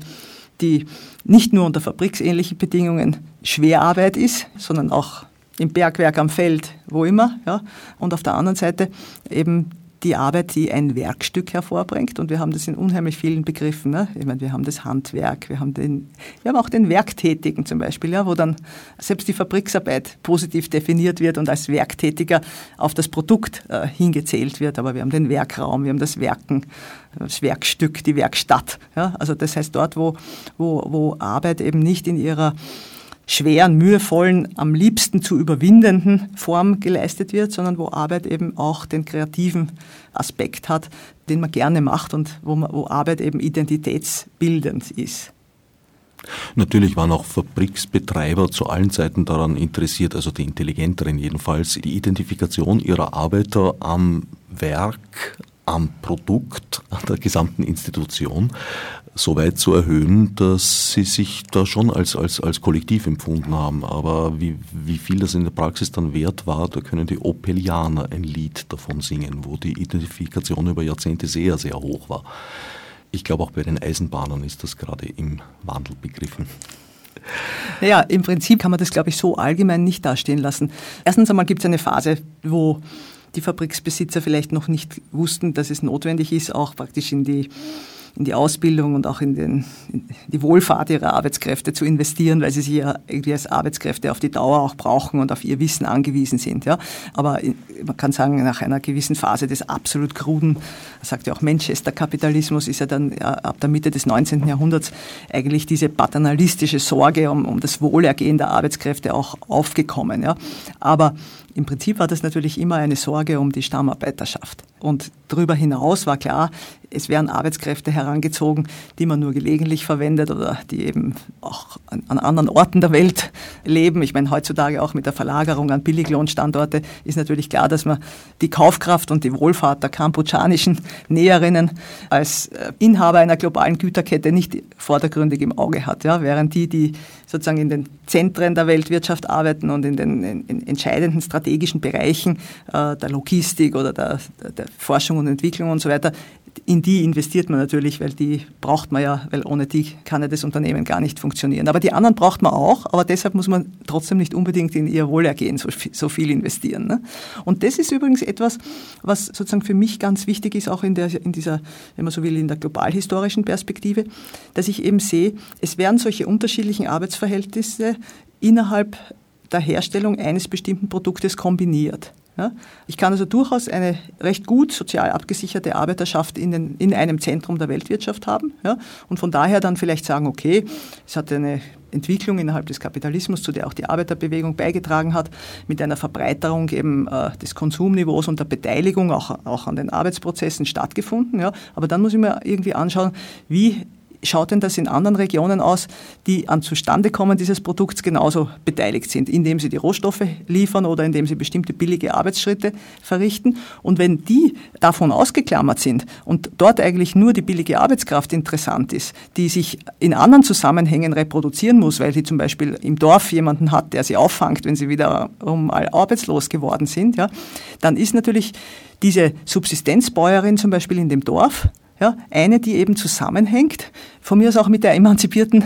die nicht nur unter fabriksähnlichen Bedingungen Schwerarbeit ist, sondern auch im Bergwerk, am Feld, wo immer. Ja. Und auf der anderen Seite eben die Arbeit, die ein Werkstück hervorbringt. Und wir haben das in unheimlich vielen Begriffen. Ne? Ich meine, wir haben das Handwerk, wir haben, den, wir haben auch den Werktätigen zum Beispiel, ja, wo dann selbst die Fabriksarbeit positiv definiert wird und als Werktätiger auf das Produkt äh, hingezählt wird. Aber wir haben den Werkraum, wir haben das Werken, das Werkstück, die Werkstatt. Ja? Also das heißt dort, wo, wo, wo Arbeit eben nicht in ihrer schweren, mühevollen, am liebsten zu überwindenden Form geleistet wird, sondern wo Arbeit eben auch den kreativen Aspekt hat, den man gerne macht und wo, man, wo Arbeit eben identitätsbildend ist. Natürlich waren auch Fabriksbetreiber zu allen Zeiten daran interessiert, also die intelligenteren jedenfalls, die Identifikation ihrer Arbeiter am Werk, am Produkt, der gesamten Institution so weit zu erhöhen, dass sie sich da schon als, als, als Kollektiv empfunden haben. Aber wie, wie viel das in der Praxis dann wert war, da können die Opelianer ein Lied davon singen, wo die Identifikation über Jahrzehnte sehr, sehr hoch war. Ich glaube, auch bei den Eisenbahnern ist das gerade im Wandel begriffen. Naja, im Prinzip kann man das, glaube ich, so allgemein nicht dastehen lassen. Erstens einmal gibt es eine Phase, wo die Fabriksbesitzer vielleicht noch nicht wussten, dass es notwendig ist, auch praktisch in die in die Ausbildung und auch in, den, in die Wohlfahrt ihrer Arbeitskräfte zu investieren, weil sie sie ja irgendwie als Arbeitskräfte auf die Dauer auch brauchen und auf ihr Wissen angewiesen sind. Ja. Aber man kann sagen, nach einer gewissen Phase des absolut kruden, sagt ja auch Manchester-Kapitalismus, ist ja dann ja, ab der Mitte des 19. Jahrhunderts eigentlich diese paternalistische Sorge um, um das Wohlergehen der Arbeitskräfte auch aufgekommen. Ja. Aber im Prinzip war das natürlich immer eine Sorge um die Stammarbeiterschaft. Und darüber hinaus war klar, es werden Arbeitskräfte herangezogen, die man nur gelegentlich verwendet oder die eben auch an, an, anderen Orten der Welt leben. Ich meine, heutzutage auch mit der Verlagerung an Billiglohnstandorte ist natürlich klar, dass man die Kaufkraft und die Wohlfahrt der kambodschanischen Näherinnen als äh, Inhaber einer globalen Güterkette nicht vordergründig im Auge hat. Ja? Während die, die sozusagen in den Zentren der Weltwirtschaft arbeiten und in den in, in entscheidenden strategischen Bereichen äh, der Logistik oder der, der Forschung und Entwicklung und so weiter, in die investiert man natürlich, weil die braucht man ja, weil ohne die kann ja das Unternehmen gar nicht funktionieren. Aber die anderen braucht man auch, aber deshalb muss man trotzdem nicht unbedingt in ihr Wohlergehen so, viel investieren. Ne? Und das ist übrigens etwas, was sozusagen für mich ganz wichtig ist, auch in, der, in dieser, wenn man so will, in der globalhistorischen Perspektive, dass ich eben sehe, es werden solche unterschiedlichen Arbeitsverhältnisse innerhalb der Herstellung eines bestimmten Produktes kombiniert. Ich kann also durchaus eine recht gut sozial abgesicherte Arbeiterschaft in, den, in einem Zentrum der Weltwirtschaft haben und von daher dann vielleicht sagen, okay, es hat eine Entwicklung innerhalb des Kapitalismus, zu der auch die Arbeiterbewegung beigetragen hat, mit einer Verbreiterung eben äh, des Konsumniveaus und der Beteiligung auch, auch an den Arbeitsprozessen stattgefunden. Ja. Aber dann muss ich mir irgendwie anschauen, wie schaut denn das in anderen Regionen aus, die an Zustandekommen dieses Produkts genauso beteiligt sind, indem sie die Rohstoffe liefern oder indem sie bestimmte billige Arbeitsschritte verrichten? Und wenn die davon ausgeklammert sind und dort eigentlich nur die billige Arbeitskraft interessant ist, die sich in anderen Zusammenhängen reproduzieren muss, weil sie zum Beispiel im Dorf jemanden hat, der sie auffangt, wenn sie wiederum arbeitslos geworden sind, ja, dann ist natürlich diese Subsistenzbäuerin zum Beispiel in dem Dorf, ja, eine, die eben zusammenhängt, von mir aus auch mit der emanzipierten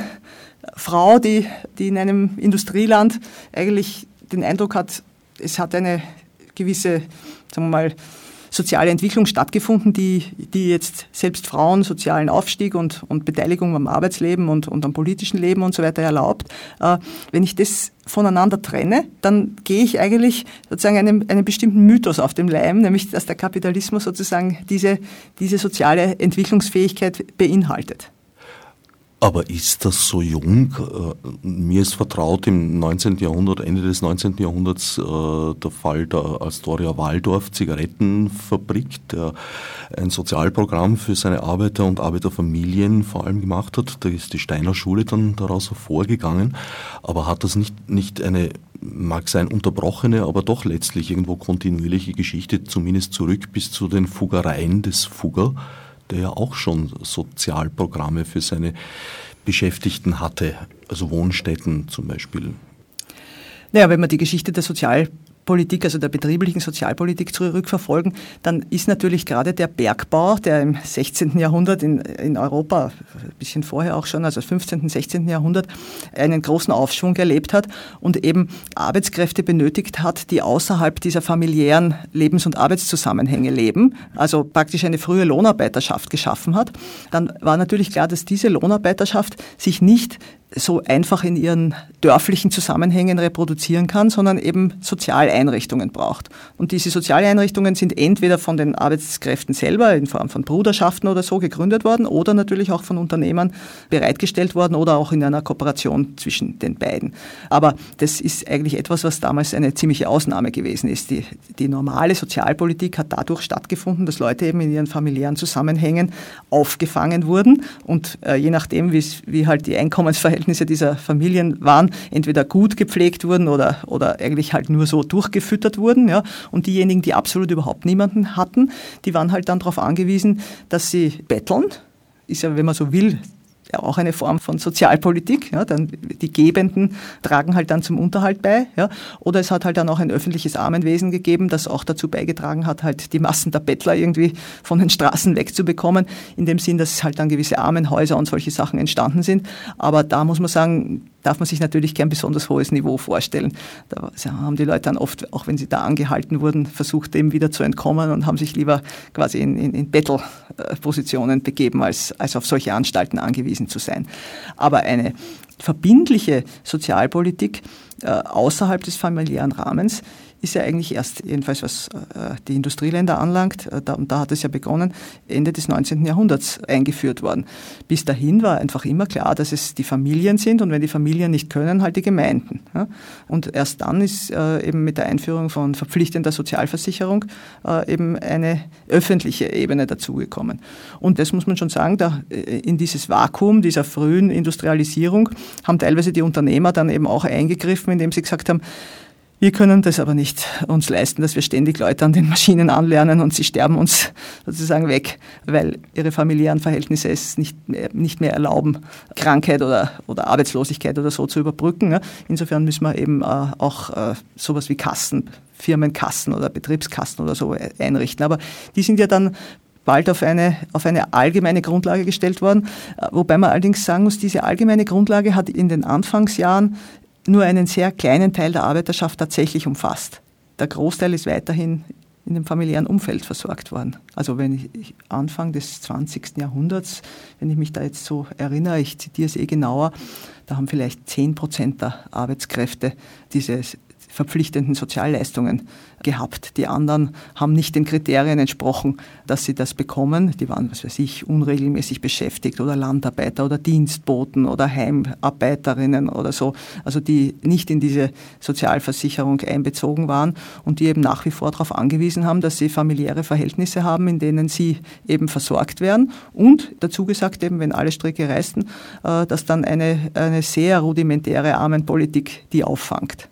Frau, die, die in einem Industrieland eigentlich den Eindruck hat, es hat eine gewisse, sagen wir mal, soziale Entwicklung stattgefunden, die, die jetzt selbst Frauen sozialen Aufstieg und, und Beteiligung am Arbeitsleben und, und am politischen Leben und so weiter erlaubt. Äh, wenn ich das voneinander trenne, dann gehe ich eigentlich sozusagen einem, einem bestimmten Mythos auf dem Leim, nämlich dass der Kapitalismus sozusagen diese, diese soziale Entwicklungsfähigkeit beinhaltet. Aber ist das so jung? Äh, mir ist vertraut im 19. Jahrhundert, Ende des 19. Jahrhunderts, äh, der Fall der Astoria Waldorf Zigarettenfabrik, der ein Sozialprogramm für seine Arbeiter und Arbeiterfamilien vor allem gemacht hat. Da ist die Steiner Schule dann daraus hervorgegangen. Aber hat das nicht, nicht eine, mag sein, unterbrochene, aber doch letztlich irgendwo kontinuierliche Geschichte, zumindest zurück bis zu den Fuggereien des Fugger? Der ja auch schon Sozialprogramme für seine Beschäftigten hatte, also Wohnstätten zum Beispiel. Naja, wenn man die Geschichte der Sozial Politik, also der betrieblichen Sozialpolitik zurückverfolgen, dann ist natürlich gerade der Bergbau, der im 16. Jahrhundert in, in Europa, ein bisschen vorher auch schon, also 15., 16. Jahrhundert, einen großen Aufschwung erlebt hat und eben Arbeitskräfte benötigt hat, die außerhalb dieser familiären Lebens- und Arbeitszusammenhänge leben, also praktisch eine frühe Lohnarbeiterschaft geschaffen hat, dann war natürlich klar, dass diese Lohnarbeiterschaft sich nicht so einfach in ihren dörflichen Zusammenhängen reproduzieren kann, sondern eben Sozialeinrichtungen braucht. Und diese Sozialeinrichtungen sind entweder von den Arbeitskräften selber in Form von Bruderschaften oder so gegründet worden oder natürlich auch von Unternehmern bereitgestellt worden oder auch in einer Kooperation zwischen den beiden. Aber das ist eigentlich etwas, was damals eine ziemliche Ausnahme gewesen ist. Die, die normale Sozialpolitik hat dadurch stattgefunden, dass Leute eben in ihren familiären Zusammenhängen aufgefangen wurden und äh, je nachdem, wie halt die Einkommensverhältnisse dieser Familien waren, entweder gut gepflegt wurden oder, oder eigentlich halt nur so durchgefüttert wurden. Ja. Und diejenigen, die absolut überhaupt niemanden hatten, die waren halt dann darauf angewiesen, dass sie betteln. Ist ja, wenn man so will, auch eine Form von Sozialpolitik. Ja, dann die Gebenden tragen halt dann zum Unterhalt bei. Ja, oder es hat halt dann auch ein öffentliches Armenwesen gegeben, das auch dazu beigetragen hat, halt die Massen der Bettler irgendwie von den Straßen wegzubekommen, in dem Sinn, dass halt dann gewisse Armenhäuser und solche Sachen entstanden sind. Aber da muss man sagen, darf man sich natürlich kein besonders hohes Niveau vorstellen. Da haben die Leute dann oft, auch wenn sie da angehalten wurden, versucht, dem wieder zu entkommen und haben sich lieber quasi in, in, in Bettelpositionen begeben, als, als auf solche Anstalten angewiesen zu sein. Aber eine verbindliche Sozialpolitik äh, außerhalb des familiären Rahmens ist ja eigentlich erst, jedenfalls was äh, die Industrieländer anlangt, äh, da, und da hat es ja begonnen, Ende des 19. Jahrhunderts eingeführt worden. Bis dahin war einfach immer klar, dass es die Familien sind und wenn die Familien nicht können, halt die Gemeinden. Und erst dann ist äh, eben mit der Einführung von verpflichtender Sozialversicherung eben eine öffentliche Ebene dazugekommen. Und das muss man schon sagen, da in dieses Vakuum dieser frühen Industrialisierung haben teilweise die Unternehmer dann eben auch eingegriffen, indem sie gesagt haben, wir können das aber nicht uns leisten, dass wir ständig Leute an den Maschinen anlernen und sie sterben uns sozusagen weg, weil ihre familiären Verhältnisse es nicht mehr, nicht mehr erlauben, Krankheit oder, oder Arbeitslosigkeit oder so zu überbrücken. Insofern müssen wir eben äh, auch äh, sowas wie Kassen, Firmenkassen oder Betriebskassen oder so einrichten. Aber die sind ja dann bald auf eine, auf eine allgemeine Grundlage gestellt worden. Äh, wobei man allerdings sagen muss, diese allgemeine Grundlage hat in den Anfangsjahren nur einen sehr kleinen Teil der Arbeiterschaft tatsächlich umfasst. Der Großteil ist weiterhin in dem familiären Umfeld versorgt worden. Also wenn ich Anfang des 20. Jahrhunderts, wenn ich mich da jetzt so erinnere, ich zitiere es eh genauer, da haben vielleicht 10 Prozent der Arbeitskräfte diese verpflichtenden Sozialleistungen gehabt. Die anderen haben nicht den Kriterien entsprochen, dass sie das bekommen. Die waren, was weiß ich, unregelmäßig beschäftigt oder Landarbeiter oder Dienstboten oder Heimarbeiterinnen oder so, also die nicht in diese Sozialversicherung einbezogen waren und die eben nach wie vor darauf angewiesen haben, dass sie familiäre Verhältnisse haben, in denen sie eben versorgt werden und dazu gesagt eben, wenn alle Stricke reißen, äh, dass dann eine, eine sehr rudimentäre Armenpolitik die auffangt.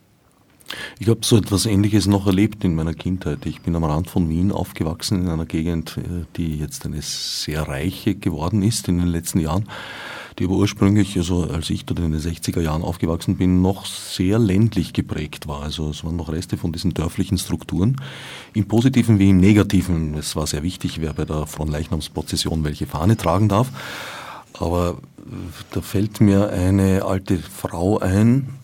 Ich habe so etwas Ähnliches noch erlebt in meiner Kindheit. Ich bin am Rand von Wien aufgewachsen, in einer Gegend, äh, die jetzt eine sehr reiche geworden ist in den letzten Jahren, die aber ursprünglich, also als ich dort in den 60er Jahren aufgewachsen bin, noch sehr ländlich geprägt war. Also es waren noch Reste von diesen dörflichen Strukturen, im Positiven wie im Negativen. Es war sehr wichtig, wer bei der Fronleichnamsprozession welche Fahne tragen darf. Aber äh, da fällt mir eine alte Frau ein,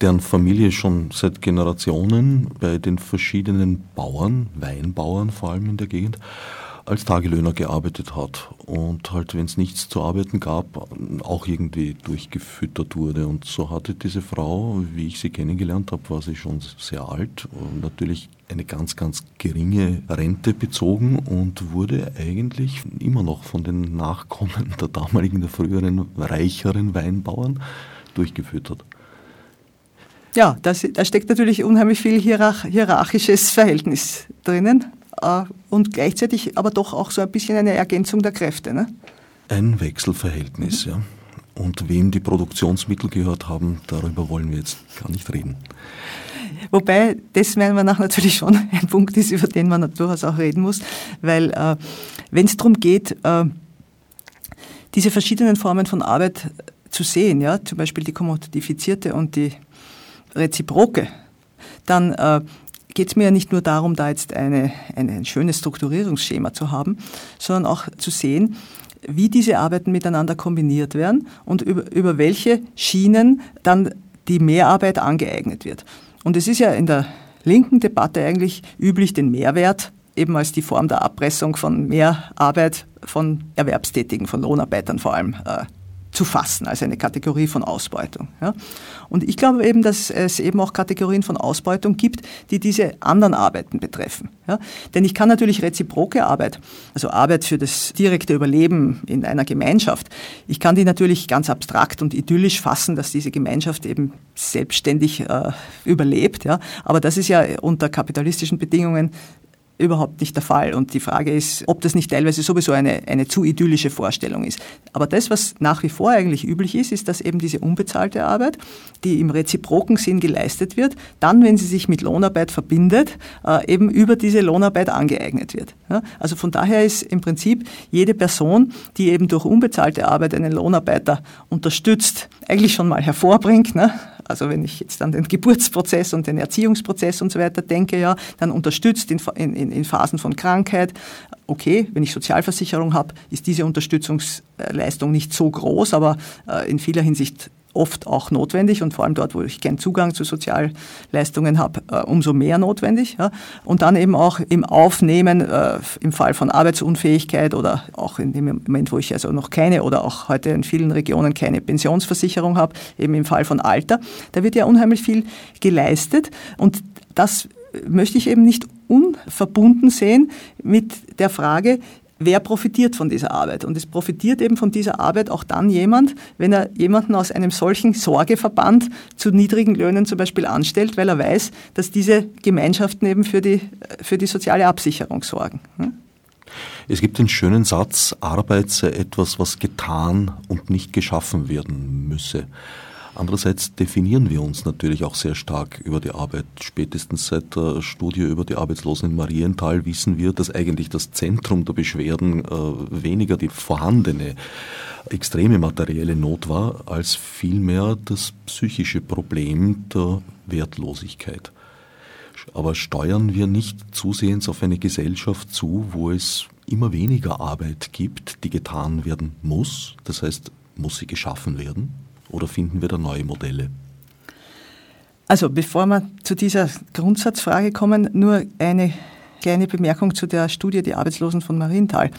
deren Familie schon seit Generationen bei den verschiedenen Bauern, Weinbauern vor allem in der Gegend, als Tagelöhner gearbeitet hat und halt, wenn es nichts zu arbeiten gab, auch irgendwie durchgefüttert wurde. Und so hatte diese Frau, wie ich sie kennengelernt habe, war sie schon sehr alt natürlich eine ganz, ganz geringe Rente bezogen und wurde eigentlich immer noch von den Nachkommen der damaligen, der früheren, reicheren Weinbauern durchgefüttert. Ja, das, da steckt natürlich unheimlich viel hierarch, hierarchisches Verhältnis drinnen äh, und gleichzeitig aber doch auch so ein bisschen eine Ergänzung der Kräfte. Ne? Ein Wechselverhältnis, mhm. ja. Und wem die Produktionsmittel gehört haben, darüber wollen wir jetzt gar nicht reden. Wobei das meiner Meinung nach natürlich schon ein Punkt ist, über den man durchaus auch reden muss, weil äh, wenn es darum geht, äh, diese verschiedenen Formen von Arbeit zu sehen, ja, zum Beispiel die kommodifizierte und die reziproke, dann äh, geht es mir ja nicht nur darum, da jetzt eine, eine, ein schönes Strukturierungsschema zu haben, sondern auch zu sehen, wie diese Arbeiten miteinander kombiniert werden und über, über welche Schienen dann die Mehrarbeit angeeignet wird. Und es ist ja in der linken Debatte eigentlich üblich, den Mehrwert eben als die Form der Abpressung von Mehrarbeit von Erwerbstätigen, von Lohnarbeitern vor allem, äh, zu fassen als eine Kategorie von Ausbeutung. Ja. Und ich glaube eben, dass es eben auch Kategorien von Ausbeutung gibt, die diese anderen Arbeiten betreffen. Ja. Denn ich kann natürlich reziproke Arbeit, also Arbeit für das direkte Überleben in einer Gemeinschaft, ich kann die natürlich ganz abstrakt und idyllisch fassen, dass diese Gemeinschaft eben selbstständig äh, überlebt. Ja. Aber das ist ja unter kapitalistischen Bedingungen überhaupt nicht der Fall. Und die Frage ist, ob das nicht teilweise sowieso eine, eine zu idyllische Vorstellung ist. Aber das, was nach wie vor eigentlich üblich ist, ist, dass eben diese unbezahlte Arbeit, die im reziproken Sinn geleistet wird, dann, wenn sie sich mit Lohnarbeit verbindet, äh, eben über diese Lohnarbeit angeeignet wird. Also von daher ist im Prinzip jede Person, die eben durch unbezahlte Arbeit einen Lohnarbeiter unterstützt, eigentlich schon mal hervorbringt, ne? Also wenn ich jetzt an den Geburtsprozess und den Erziehungsprozess und so weiter denke, ja, dann unterstützt in, in, in Phasen von Krankheit. Okay, wenn ich Sozialversicherung habe, ist diese Unterstützungsleistung nicht so groß, aber äh, in vieler Hinsicht oft auch notwendig und vor allem dort, wo ich keinen Zugang zu Sozialleistungen habe, äh, umso mehr notwendig. Und dann eben auch im Aufnehmen äh, im Fall von Arbeitsunfähigkeit oder auch in dem Moment, wo ich also noch keine oder auch heute in vielen Regionen keine Pensionsversicherung habe, eben im Fall von Alter. Da wird ja unheimlich viel geleistet und das möchte ich eben nicht unverbunden sehen mit der Frage, wer profitiert von dieser Arbeit? Und es profitiert eben von dieser Arbeit auch dann jemand, wenn er jemanden aus einem solchen Sorgeverband zu niedrigen Löhnen zum Beispiel anstellt, weil er weiß, dass diese Gemeinschaften eben für die, für die soziale Absicherung sorgen. Es gibt den schönen Satz, Arbeit sei etwas, was getan und nicht geschaffen werden müsse. Andererseits definieren wir uns natürlich auch sehr stark über die Arbeit. Spätestens seit der Studie über die Arbeitslosen in Marienthal wissen wir, dass eigentlich das Zentrum der Beschwerden äh, weniger die vorhandene extreme materielle Not war, als vielmehr das psychische Problem der Wertlosigkeit. Aber steuern wir nicht zusehends auf eine Gesellschaft zu, wo es immer weniger Arbeit gibt, die getan werden muss? Das heißt, muss sie geschaffen werden? Oder finden wir da neue Modelle? Also bevor wir zu dieser Grundsatzfrage kommen, nur eine kleine Bemerkung zu der Studie Die Arbeitslosen von Marienthal.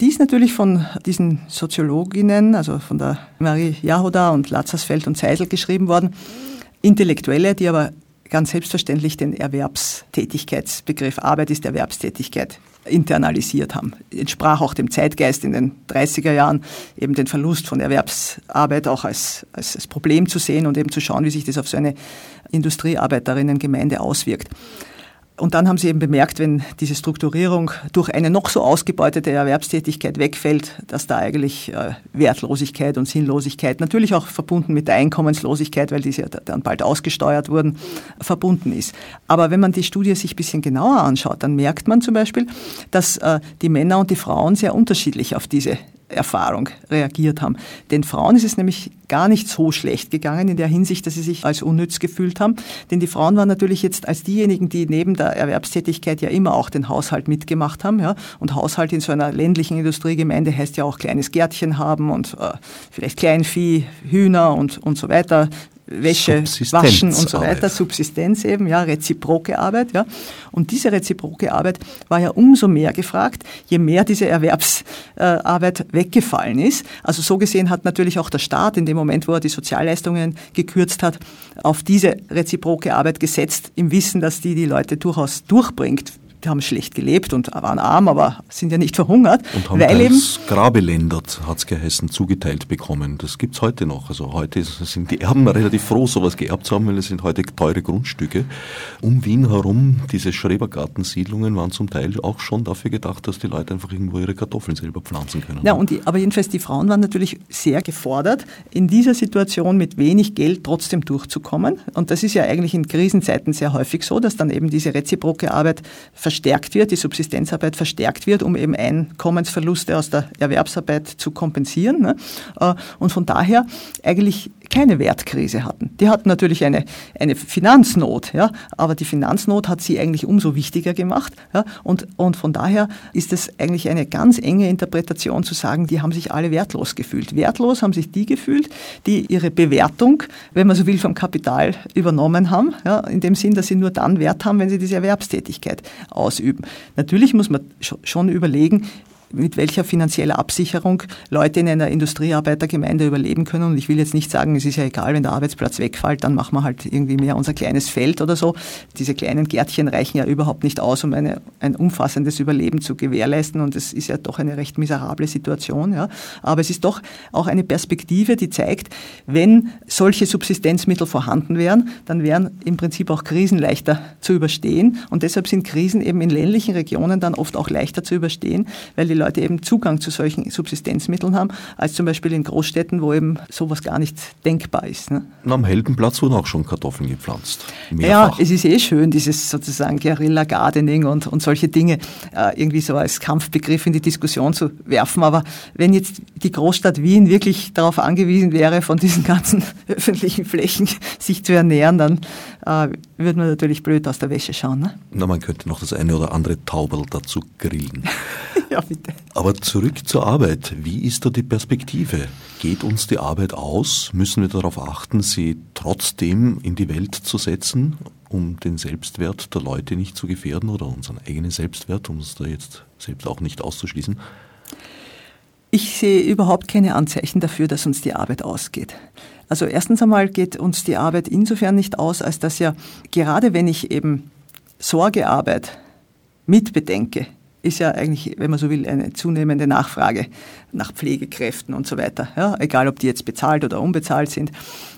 Die ist natürlich von diesen Soziologinnen, also von der Marie Jahoda und Lazarsfeld und Zeisel geschrieben worden. Intellektuelle, die aber ganz selbstverständlich den Erwerbstätigkeitsbegriff Arbeit ist Erwerbstätigkeit internalisiert haben. Entsprach auch dem Zeitgeist in den 30er Jahren, eben den Verlust von Erwerbsarbeit auch als, als, als Problem zu sehen und eben zu schauen, wie sich das auf so eine Industriearbeiterinnengemeinde auswirkt. Und dann haben sie eben bemerkt, wenn diese Strukturierung durch eine noch so ausgebeutete Erwerbstätigkeit wegfällt, dass da eigentlich äh, Wertlosigkeit und Sinnlosigkeit, natürlich auch verbunden mit der Einkommenslosigkeit, weil diese ja dann bald ausgesteuert wurden, verbunden ist. Aber wenn man die Studie sich ein bisschen genauer anschaut, dann merkt man zum Beispiel, dass äh, die Männer und die Frauen sehr unterschiedlich auf diese Erfahrung reagiert haben. Den Frauen ist es nämlich gar nicht so schlecht gegangen in der Hinsicht, dass sie sich als unnütz gefühlt haben. Denn die Frauen waren natürlich jetzt als diejenigen, die neben der Erwerbstätigkeit ja immer auch den Haushalt mitgemacht haben. Ja? Und Haushalt in so einer ländlichen Industriegemeinde heißt ja auch kleines Gärtchen haben und äh, vielleicht Kleinvieh, Hühner und, und so weiter, Wäsche, Waschen und so weiter, Subsistenz eben, ja, reziproke Arbeit, ja. Und diese reziproke Arbeit war ja umso mehr gefragt, je mehr diese Erwerbsarbeit weggefallen ist. Also so gesehen hat natürlich auch der Staat in dem Moment, wo er die Sozialleistungen gekürzt hat, auf diese reziproke Arbeit gesetzt, im Wissen, dass die die Leute durchaus durchbringt die haben schlecht gelebt und waren arm, aber sind ja nicht verhungert. Und haben weil eben Grabeländer, hat es geheißen, zugeteilt bekommen. Das gibt es heute noch. Also heute sind die Erben relativ froh, sowas geerbt zu haben, weil es sind heute teure Grundstücke. Um Wien herum, diese Schrebergartensiedlungen waren zum Teil auch schon dafür gedacht, dass die Leute einfach irgendwo ihre Kartoffeln selber pflanzen können. Ja, und die, aber jedenfalls die Frauen waren natürlich sehr gefordert, in dieser Situation mit wenig Geld trotzdem durchzukommen. Und das ist ja eigentlich in Krisenzeiten sehr häufig so, dass dann eben diese reziproke Arbeit verstärkt wird, die Subsistenzarbeit verstärkt wird, um eben Einkommensverluste aus der Erwerbsarbeit zu kompensieren. Ne? Äh, und von daher eigentlich keine Wertkrise hatten. Die hatten natürlich eine, eine Finanznot, ja, aber die Finanznot hat sie eigentlich umso wichtiger gemacht. Ja, und, und von daher ist es eigentlich eine ganz enge Interpretation zu sagen, die haben sich alle wertlos gefühlt. Wertlos haben sich die gefühlt, die ihre Bewertung, wenn man so will, vom Kapital übernommen haben, ja, in dem Sinn, dass sie nur dann Wert haben, wenn sie diese Erwerbstätigkeit ausüben. Natürlich muss man schon überlegen, mit welcher finanziellen Absicherung Leute in einer Industriearbeitergemeinde überleben können. Und ich will jetzt nicht sagen, es ist ja egal, wenn der Arbeitsplatz wegfällt, dann machen wir halt irgendwie mehr unser kleines Feld oder so. Diese kleinen Gärtchen reichen ja überhaupt nicht aus, um eine, ein umfassendes Überleben zu gewährleisten. Und es ist ja doch eine recht miserable Situation. Ja. Aber es ist doch auch eine Perspektive, die zeigt, wenn solche Subsistenzmittel vorhanden wären, dann wären im Prinzip auch Krisen leichter zu überstehen. Und deshalb sind Krisen eben in ländlichen Regionen dann oft auch leichter zu überstehen, weil die Leute eben Zugang zu solchen Subsistenzmitteln haben, als zum Beispiel in Großstädten, wo eben sowas gar nicht denkbar ist. Ne? am Heldenplatz wurden auch schon Kartoffeln gepflanzt. Mehrfach. Ja, es ist eh schön, dieses sozusagen Guerilla Gardening und, und solche Dinge äh, irgendwie so als Kampfbegriff in die Diskussion zu werfen. Aber wenn jetzt die Großstadt Wien wirklich darauf angewiesen wäre, von diesen ganzen öffentlichen Flächen sich zu ernähren, dann äh, würde man natürlich blöd aus der Wäsche schauen. Ne? Na, man könnte noch das eine oder andere Tauberl dazu grillen. ja, bitte. Aber zurück zur Arbeit. Wie ist da die Perspektive? Geht uns die Arbeit aus? Müssen wir darauf achten, sie trotzdem in die Welt zu setzen, um den Selbstwert der Leute nicht zu gefährden oder unseren eigenen Selbstwert, um uns da jetzt selbst auch nicht auszuschließen? Ich sehe überhaupt keine Anzeichen dafür, dass uns die Arbeit ausgeht. Also erstens einmal geht uns die Arbeit insofern nicht aus, als dass ja gerade wenn ich eben Sorgearbeit mitbedenke, ist ja eigentlich, wenn man so will, eine zunehmende Nachfrage nach Pflegekräften und so weiter. Ja, egal, ob die jetzt bezahlt oder unbezahlt sind.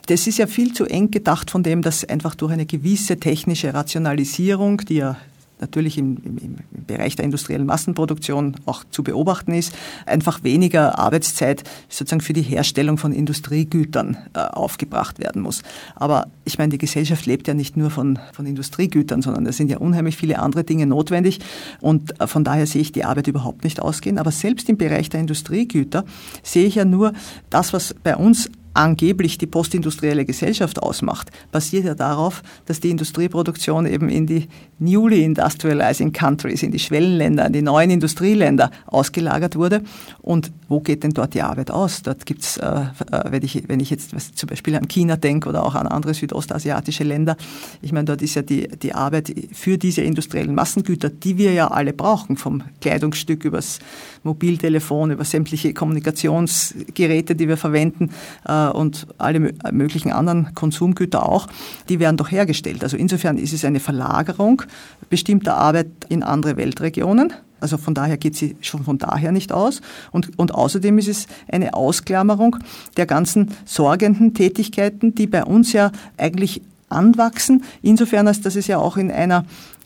Das ist ja viel zu eng gedacht von dem, dass einfach durch eine gewisse technische Rationalisierung, die ja natürlich im, im, im, Bereich der industriellen Massenproduktion auch zu beobachten ist, einfach weniger Arbeitszeit sozusagen für die Herstellung von Industriegütern äh, aufgebracht werden muss. Aber ich meine, die Gesellschaft lebt ja nicht nur von, von Industriegütern, sondern da sind ja unheimlich viele andere Dinge notwendig. Und äh, von daher sehe ich die Arbeit überhaupt nicht ausgehen. Aber selbst im Bereich der Industriegüter sehe ich ja nur das, was bei uns angeblich die postindustrielle Gesellschaft ausmacht, basiert ja darauf, dass die Industrieproduktion eben in die newly industrializing countries, in die Schwellenländer, in die neuen Industrieländer ausgelagert wurde. Und wo geht denn dort die Arbeit aus? Dort gibt es, äh, äh, wenn, ich, wenn ich jetzt zum Beispiel an China denke oder auch an andere südostasiatische Länder, ich meine, dort ist ja die, die Arbeit für diese industriellen Massengüter, die wir ja alle brauchen, vom Kleidungsstück übers Mobiltelefon, über sämtliche Kommunikationsgeräte, die wir verwenden, äh, und alle möglichen anderen Konsumgüter auch, die werden doch hergestellt. Also insofern ist es eine Verlagerung bestimmter Arbeit in andere Weltregionen. Also von daher geht sie schon von daher nicht aus. Und, und außerdem ist es eine Ausklammerung der ganzen sorgenden Tätigkeiten, die bei uns ja eigentlich anwachsen. Insofern, als dass es ja auch in einer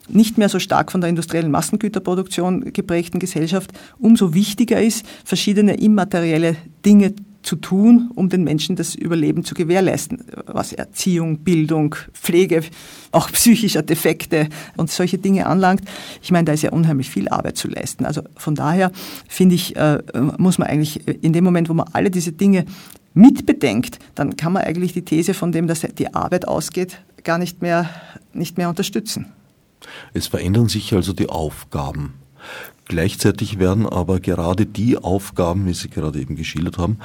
nicht mehr so stark von der industriellen Massengüterproduktion geprägten Gesellschaft umso wichtiger ist, verschiedene immaterielle Dinge zu tun, um den Menschen das Überleben zu gewährleisten, was Erziehung, Bildung, Pflege, auch psychischer Defekte und solche Dinge anlangt. Ich meine, da ist ja unheimlich viel Arbeit zu leisten. Also von daher finde ich, äh, muss man eigentlich in dem Moment, wo man alle diese Dinge mitbedenkt, dann kann man eigentlich die These von dem, dass die Arbeit ausgeht, gar nicht mehr, nicht mehr unterstützen. Es verändern sich also die Aufgaben. Gleichzeitig werden aber gerade die Aufgaben, wie Sie gerade eben geschildert haben,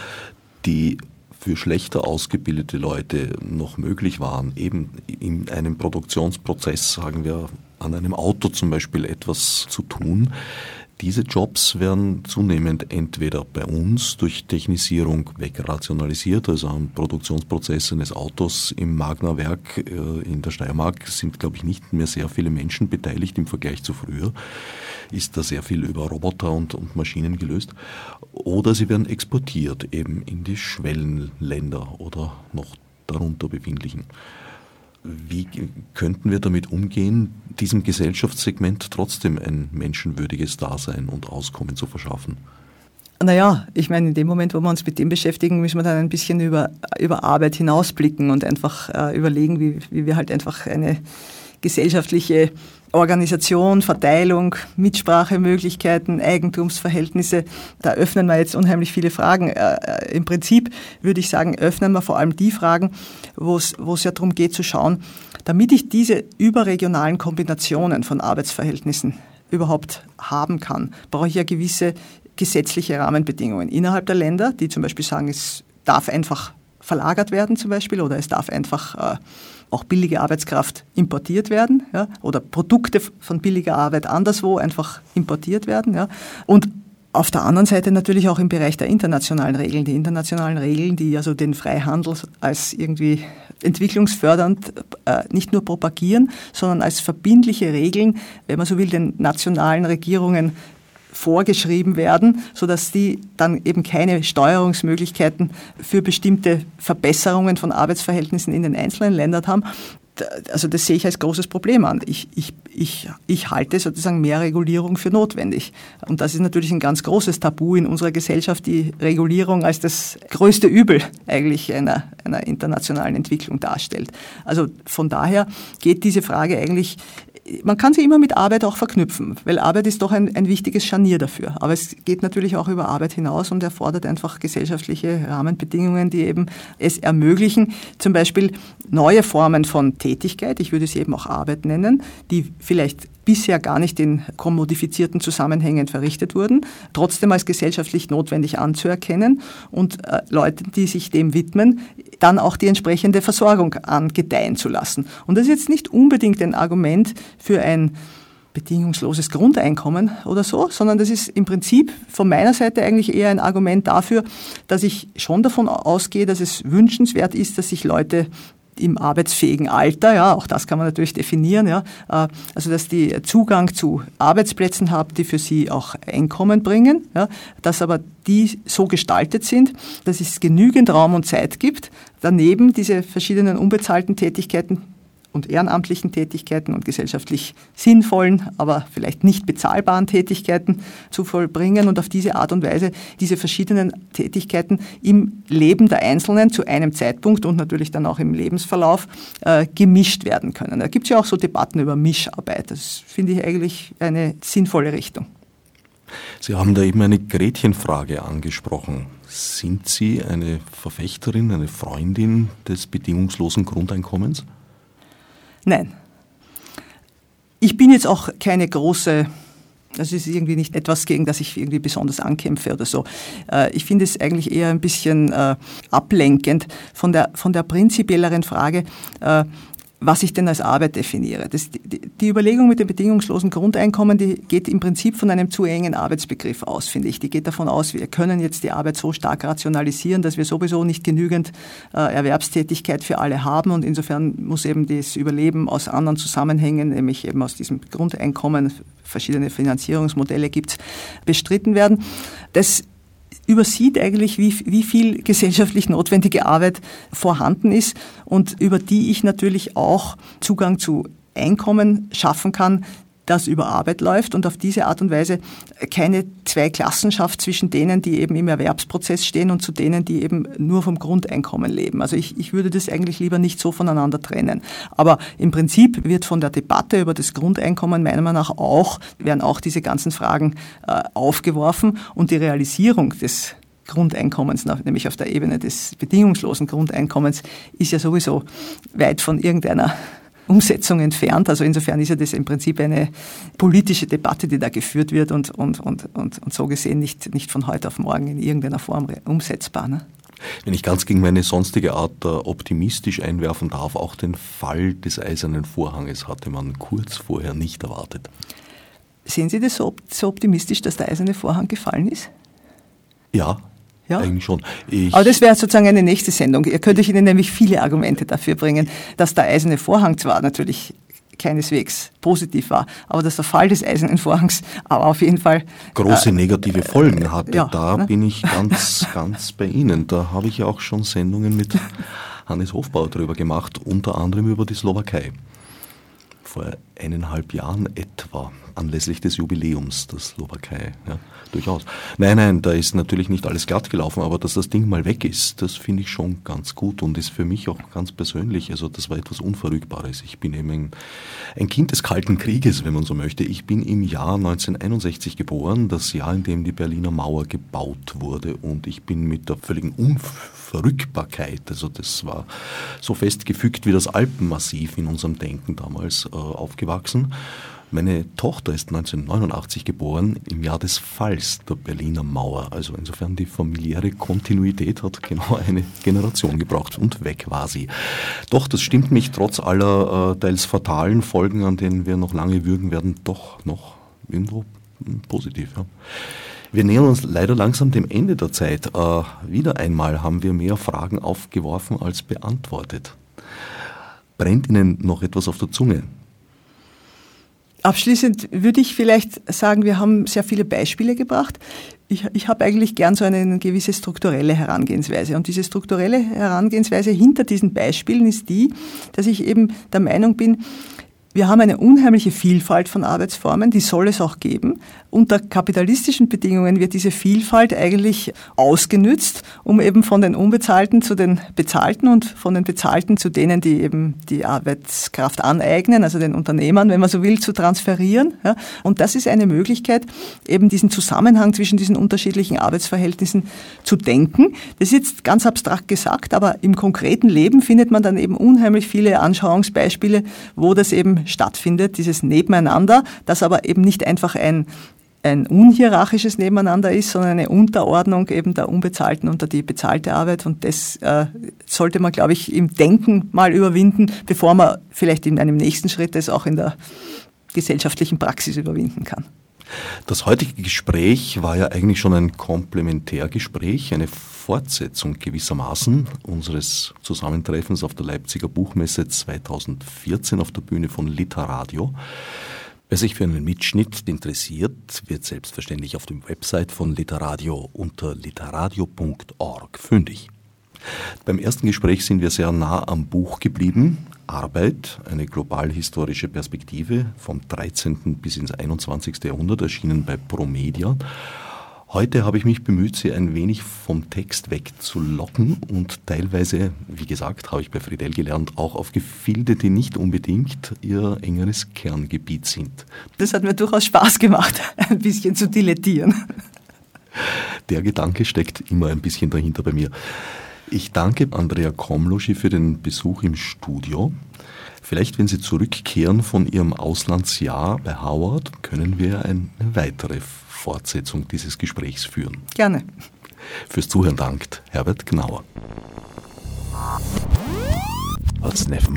die für schlechter ausgebildete Leute noch möglich waren, eben in einem Produktionsprozess, sagen wir, an einem Auto zum Beispiel etwas zu tun, diese Jobs werden zunehmend entweder bei uns durch Technisierung wegrationalisiert, also am Produktionsprozess eines Autos im Magna-Werk äh, in der Steiermark sind, glaube ich, nicht mehr sehr viele Menschen beteiligt im Vergleich zu früher. Ist da sehr viel über Roboter und, und Maschinen gelöst. Oder sie werden exportiert eben in die Schwellenländer oder noch darunter befindlichen. Wie könnten wir damit umgehen, diesem Gesellschaftssegment trotzdem ein menschenwürdiges Dasein und Auskommen zu verschaffen? Naja, ich meine, in dem Moment, wo wir uns mit dem beschäftigen, müssen wir dann ein bisschen über, über Arbeit hinausblicken und einfach äh, überlegen, wie, wie wir halt einfach eine gesellschaftliche Organisation, Verteilung, Mitsprachemöglichkeiten, Eigentumsverhältnisse, da öffnen wir jetzt unheimlich viele Fragen. Äh, äh, Im Prinzip würde ich sagen, öffnen wir vor allem die Fragen, wo es, ja darum geht zu schauen, damit ich diese überregionalen Kombinationen von Arbeitsverhältnissen überhaupt haben kann, brauche ich ja gewisse gesetzliche Rahmenbedingungen innerhalb der Länder, die zum Beispiel sagen, es darf einfach verlagert werden zum Beispiel oder es darf einfach äh, auch billige Arbeitskraft importiert werden ja, oder Produkte von billiger Arbeit anderswo einfach importiert werden. Ja. Und auf der anderen Seite natürlich auch im Bereich der internationalen Regeln. Die internationalen Regeln, die also den Freihandel als irgendwie entwicklungsfördernd äh, nicht nur propagieren, sondern als verbindliche Regeln, wenn man so will, den nationalen Regierungen vorgeschrieben werden, sodass die dann eben keine Steuerungsmöglichkeiten für bestimmte Verbesserungen von Arbeitsverhältnissen in den einzelnen Ländern haben also das sehe ich als großes Problem an. Ich, ich, ich, ich halte sozusagen mehr Regulierung für notwendig. Und das ist natürlich ein ganz großes Tabu in unserer Gesellschaft, die Regulierung als das größte Übel eigentlich einer, einer internationalen Entwicklung darstellt. Also von daher geht diese Frage eigentlich man kann sie immer mit Arbeit auch verknüpfen, weil Arbeit ist doch ein, ein wichtiges Scharnier dafür. Aber es geht natürlich auch über Arbeit hinaus und erfordert einfach gesellschaftliche Rahmenbedingungen, die eben es ermöglichen, zum Beispiel neue Formen von Tätigkeit, ich würde sie eben auch Arbeit nennen, die vielleicht bisher gar nicht in kommodifizierten Zusammenhängen verrichtet wurden, trotzdem als gesellschaftlich notwendig anzuerkennen und äh, Leute, die sich dem widmen, dann auch die entsprechende Versorgung angedeihen zu lassen. Und das ist jetzt nicht unbedingt ein Argument für ein bedingungsloses Grundeinkommen oder so, sondern das ist im Prinzip von meiner Seite eigentlich eher ein Argument dafür, dass ich schon davon ausgehe, dass es wünschenswert ist, dass sich Leute im arbeitsfähigen Alter, ja, auch das kann man natürlich definieren, ja, äh, also dass die Zugang zu Arbeitsplätzen haben, die für sie auch Einkommen bringen, ja, dass aber die so gestaltet sind, dass es genügend Raum und Zeit gibt, daneben diese verschiedenen unbezahlten Tätigkeiten und ehrenamtlichen Tätigkeiten und gesellschaftlich sinnvollen, aber vielleicht nicht bezahlbaren Tätigkeiten zu vollbringen und auf diese Art und Weise diese verschiedenen Tätigkeiten im Leben der Einzelnen zu einem Zeitpunkt und natürlich dann auch im Lebensverlauf äh, gemischt werden können. Da gibt es ja auch so Debatten über Mischarbeit. Das finde ich eigentlich eine sinnvolle Richtung. Sie haben da eben eine Gretchenfrage angesprochen. Sind Sie eine Verfechterin, eine Freundin des bedingungslosen Grundeinkommens? Nein. Ich bin jetzt auch keine große das ist irgendwie nicht etwas, gegen das ich irgendwie besonders ankämpfe oder so. Äh, ich finde es eigentlich eher ein bisschen äh, ablenkend von der, von der prinzipielleren Frage, äh, was ich denn als Arbeit definiere. Das, die, die, Überlegung mit dem bedingungslosen Grundeinkommen, die geht im Prinzip von einem zu engen Arbeitsbegriff aus, finde ich. Die geht davon aus, wir können jetzt die Arbeit so stark rationalisieren, dass wir sowieso nicht genügend äh, Erwerbstätigkeit für alle haben und insofern muss eben das Überleben aus anderen Zusammenhängen, nämlich eben aus diesem Grundeinkommen, verschiedene Finanzierungsmodelle gibt, bestritten werden. Das übersieht eigentlich, wie, wie viel gesellschaftlich notwendige Arbeit vorhanden ist und über die ich natürlich auch Zugang zu Einkommen schaffen kann, das über Arbeit läuft und auf diese Art und Weise keine Zweiklassenschaft zwischen denen, die eben im Erwerbsprozess stehen und zu denen, die eben nur vom Grundeinkommen leben. Also ich, ich würde das eigentlich lieber nicht so voneinander trennen. Aber im Prinzip wird von der Debatte über das Grundeinkommen meiner Meinung nach auch, werden auch diese ganzen Fragen äh, aufgeworfen und die Realisierung des Grundeinkommens, nämlich auf der Ebene des bedingungslosen Grundeinkommens, ist ja sowieso weit von irgendeiner Umsetzung entfernt. Also insofern ist ja das im Prinzip eine politische Debatte, die da geführt wird und, und, und, und, und so gesehen nicht, nicht von heute auf morgen in irgendeiner Form umsetzbar. Ne? Wenn ich ganz gegen meine sonstige Art optimistisch einwerfen darf, auch den Fall des eisernen Vorhanges hatte man kurz vorher nicht erwartet. Sehen Sie das so, so optimistisch, dass der eiserne Vorhang gefallen ist? Ja, ja. Eigentlich schon. Ich Aber das wäre sozusagen eine nächste Sendung. Ihr könnte ich Ihnen nämlich viele Argumente dafür bringen, dass der eiserne Vorhang zwar natürlich keineswegs positiv war, aber dass der Fall des eisernen Vorhangs aber auf jeden Fall große äh, negative Folgen hatte. Ja, da ne? bin ich ganz, ganz bei Ihnen. Da habe ich ja auch schon Sendungen mit Hannes Hofbauer drüber gemacht, unter anderem über die Slowakei. Vor eineinhalb Jahren etwa anlässlich des Jubiläums der Slowakei. Ja, durchaus. Nein, nein, da ist natürlich nicht alles glatt gelaufen, aber dass das Ding mal weg ist, das finde ich schon ganz gut und ist für mich auch ganz persönlich, also das war etwas Unverrückbares. Ich bin eben ein, ein Kind des Kalten Krieges, wenn man so möchte. Ich bin im Jahr 1961 geboren, das Jahr, in dem die Berliner Mauer gebaut wurde und ich bin mit der völligen Unverrückbarkeit, also das war so festgefügt wie das Alpenmassiv in unserem Denken damals äh, aufgewachsen. Meine Tochter ist 1989 geboren, im Jahr des Falls der Berliner Mauer. Also insofern die familiäre Kontinuität hat genau eine Generation gebraucht und weg war sie. Doch, das stimmt mich trotz aller äh, teils fatalen Folgen, an denen wir noch lange würgen werden, doch noch irgendwo positiv. Ja. Wir nähern uns leider langsam dem Ende der Zeit. Äh, wieder einmal haben wir mehr Fragen aufgeworfen als beantwortet. Brennt Ihnen noch etwas auf der Zunge? Abschließend würde ich vielleicht sagen, wir haben sehr viele Beispiele gebracht. Ich, ich habe eigentlich gern so eine gewisse strukturelle Herangehensweise. Und diese strukturelle Herangehensweise hinter diesen Beispielen ist die, dass ich eben der Meinung bin, wir haben eine unheimliche Vielfalt von Arbeitsformen, die soll es auch geben. Unter kapitalistischen Bedingungen wird diese Vielfalt eigentlich ausgenützt, um eben von den Unbezahlten zu den Bezahlten und von den Bezahlten zu denen, die eben die Arbeitskraft aneignen, also den Unternehmern, wenn man so will, zu transferieren. Und das ist eine Möglichkeit, eben diesen Zusammenhang zwischen diesen unterschiedlichen Arbeitsverhältnissen zu denken. Das ist jetzt ganz abstrakt gesagt, aber im konkreten Leben findet man dann eben unheimlich viele Anschauungsbeispiele, wo das eben stattfindet, dieses Nebeneinander, das aber eben nicht einfach ein ein unhierarchisches Nebeneinander ist, sondern eine Unterordnung eben der unbezahlten unter die bezahlte Arbeit. Und das äh, sollte man, glaube ich, im Denken mal überwinden, bevor man vielleicht in einem nächsten Schritt es auch in der gesellschaftlichen Praxis überwinden kann. Das heutige Gespräch war ja eigentlich schon ein Komplementärgespräch, eine Fortsetzung gewissermaßen unseres Zusammentreffens auf der Leipziger Buchmesse 2014 auf der Bühne von Literadio. Wer sich für einen Mitschnitt interessiert, wird selbstverständlich auf dem Website von Literadio unter literadio.org fündig. Beim ersten Gespräch sind wir sehr nah am Buch geblieben. Arbeit, eine global-historische Perspektive vom 13. bis ins 21. Jahrhundert, erschienen bei Promedia. Heute habe ich mich bemüht, Sie ein wenig vom Text wegzulocken und teilweise, wie gesagt, habe ich bei Friedel gelernt, auch auf Gefilde, die nicht unbedingt Ihr engeres Kerngebiet sind. Das hat mir durchaus Spaß gemacht, ein bisschen zu dilettieren. Der Gedanke steckt immer ein bisschen dahinter bei mir. Ich danke Andrea Komloschi für den Besuch im Studio. Vielleicht, wenn Sie zurückkehren von Ihrem Auslandsjahr bei Howard, können wir eine weitere Fortsetzung dieses Gesprächs führen. Gerne. Fürs Zuhören dankt Herbert Gnauer. Als Nef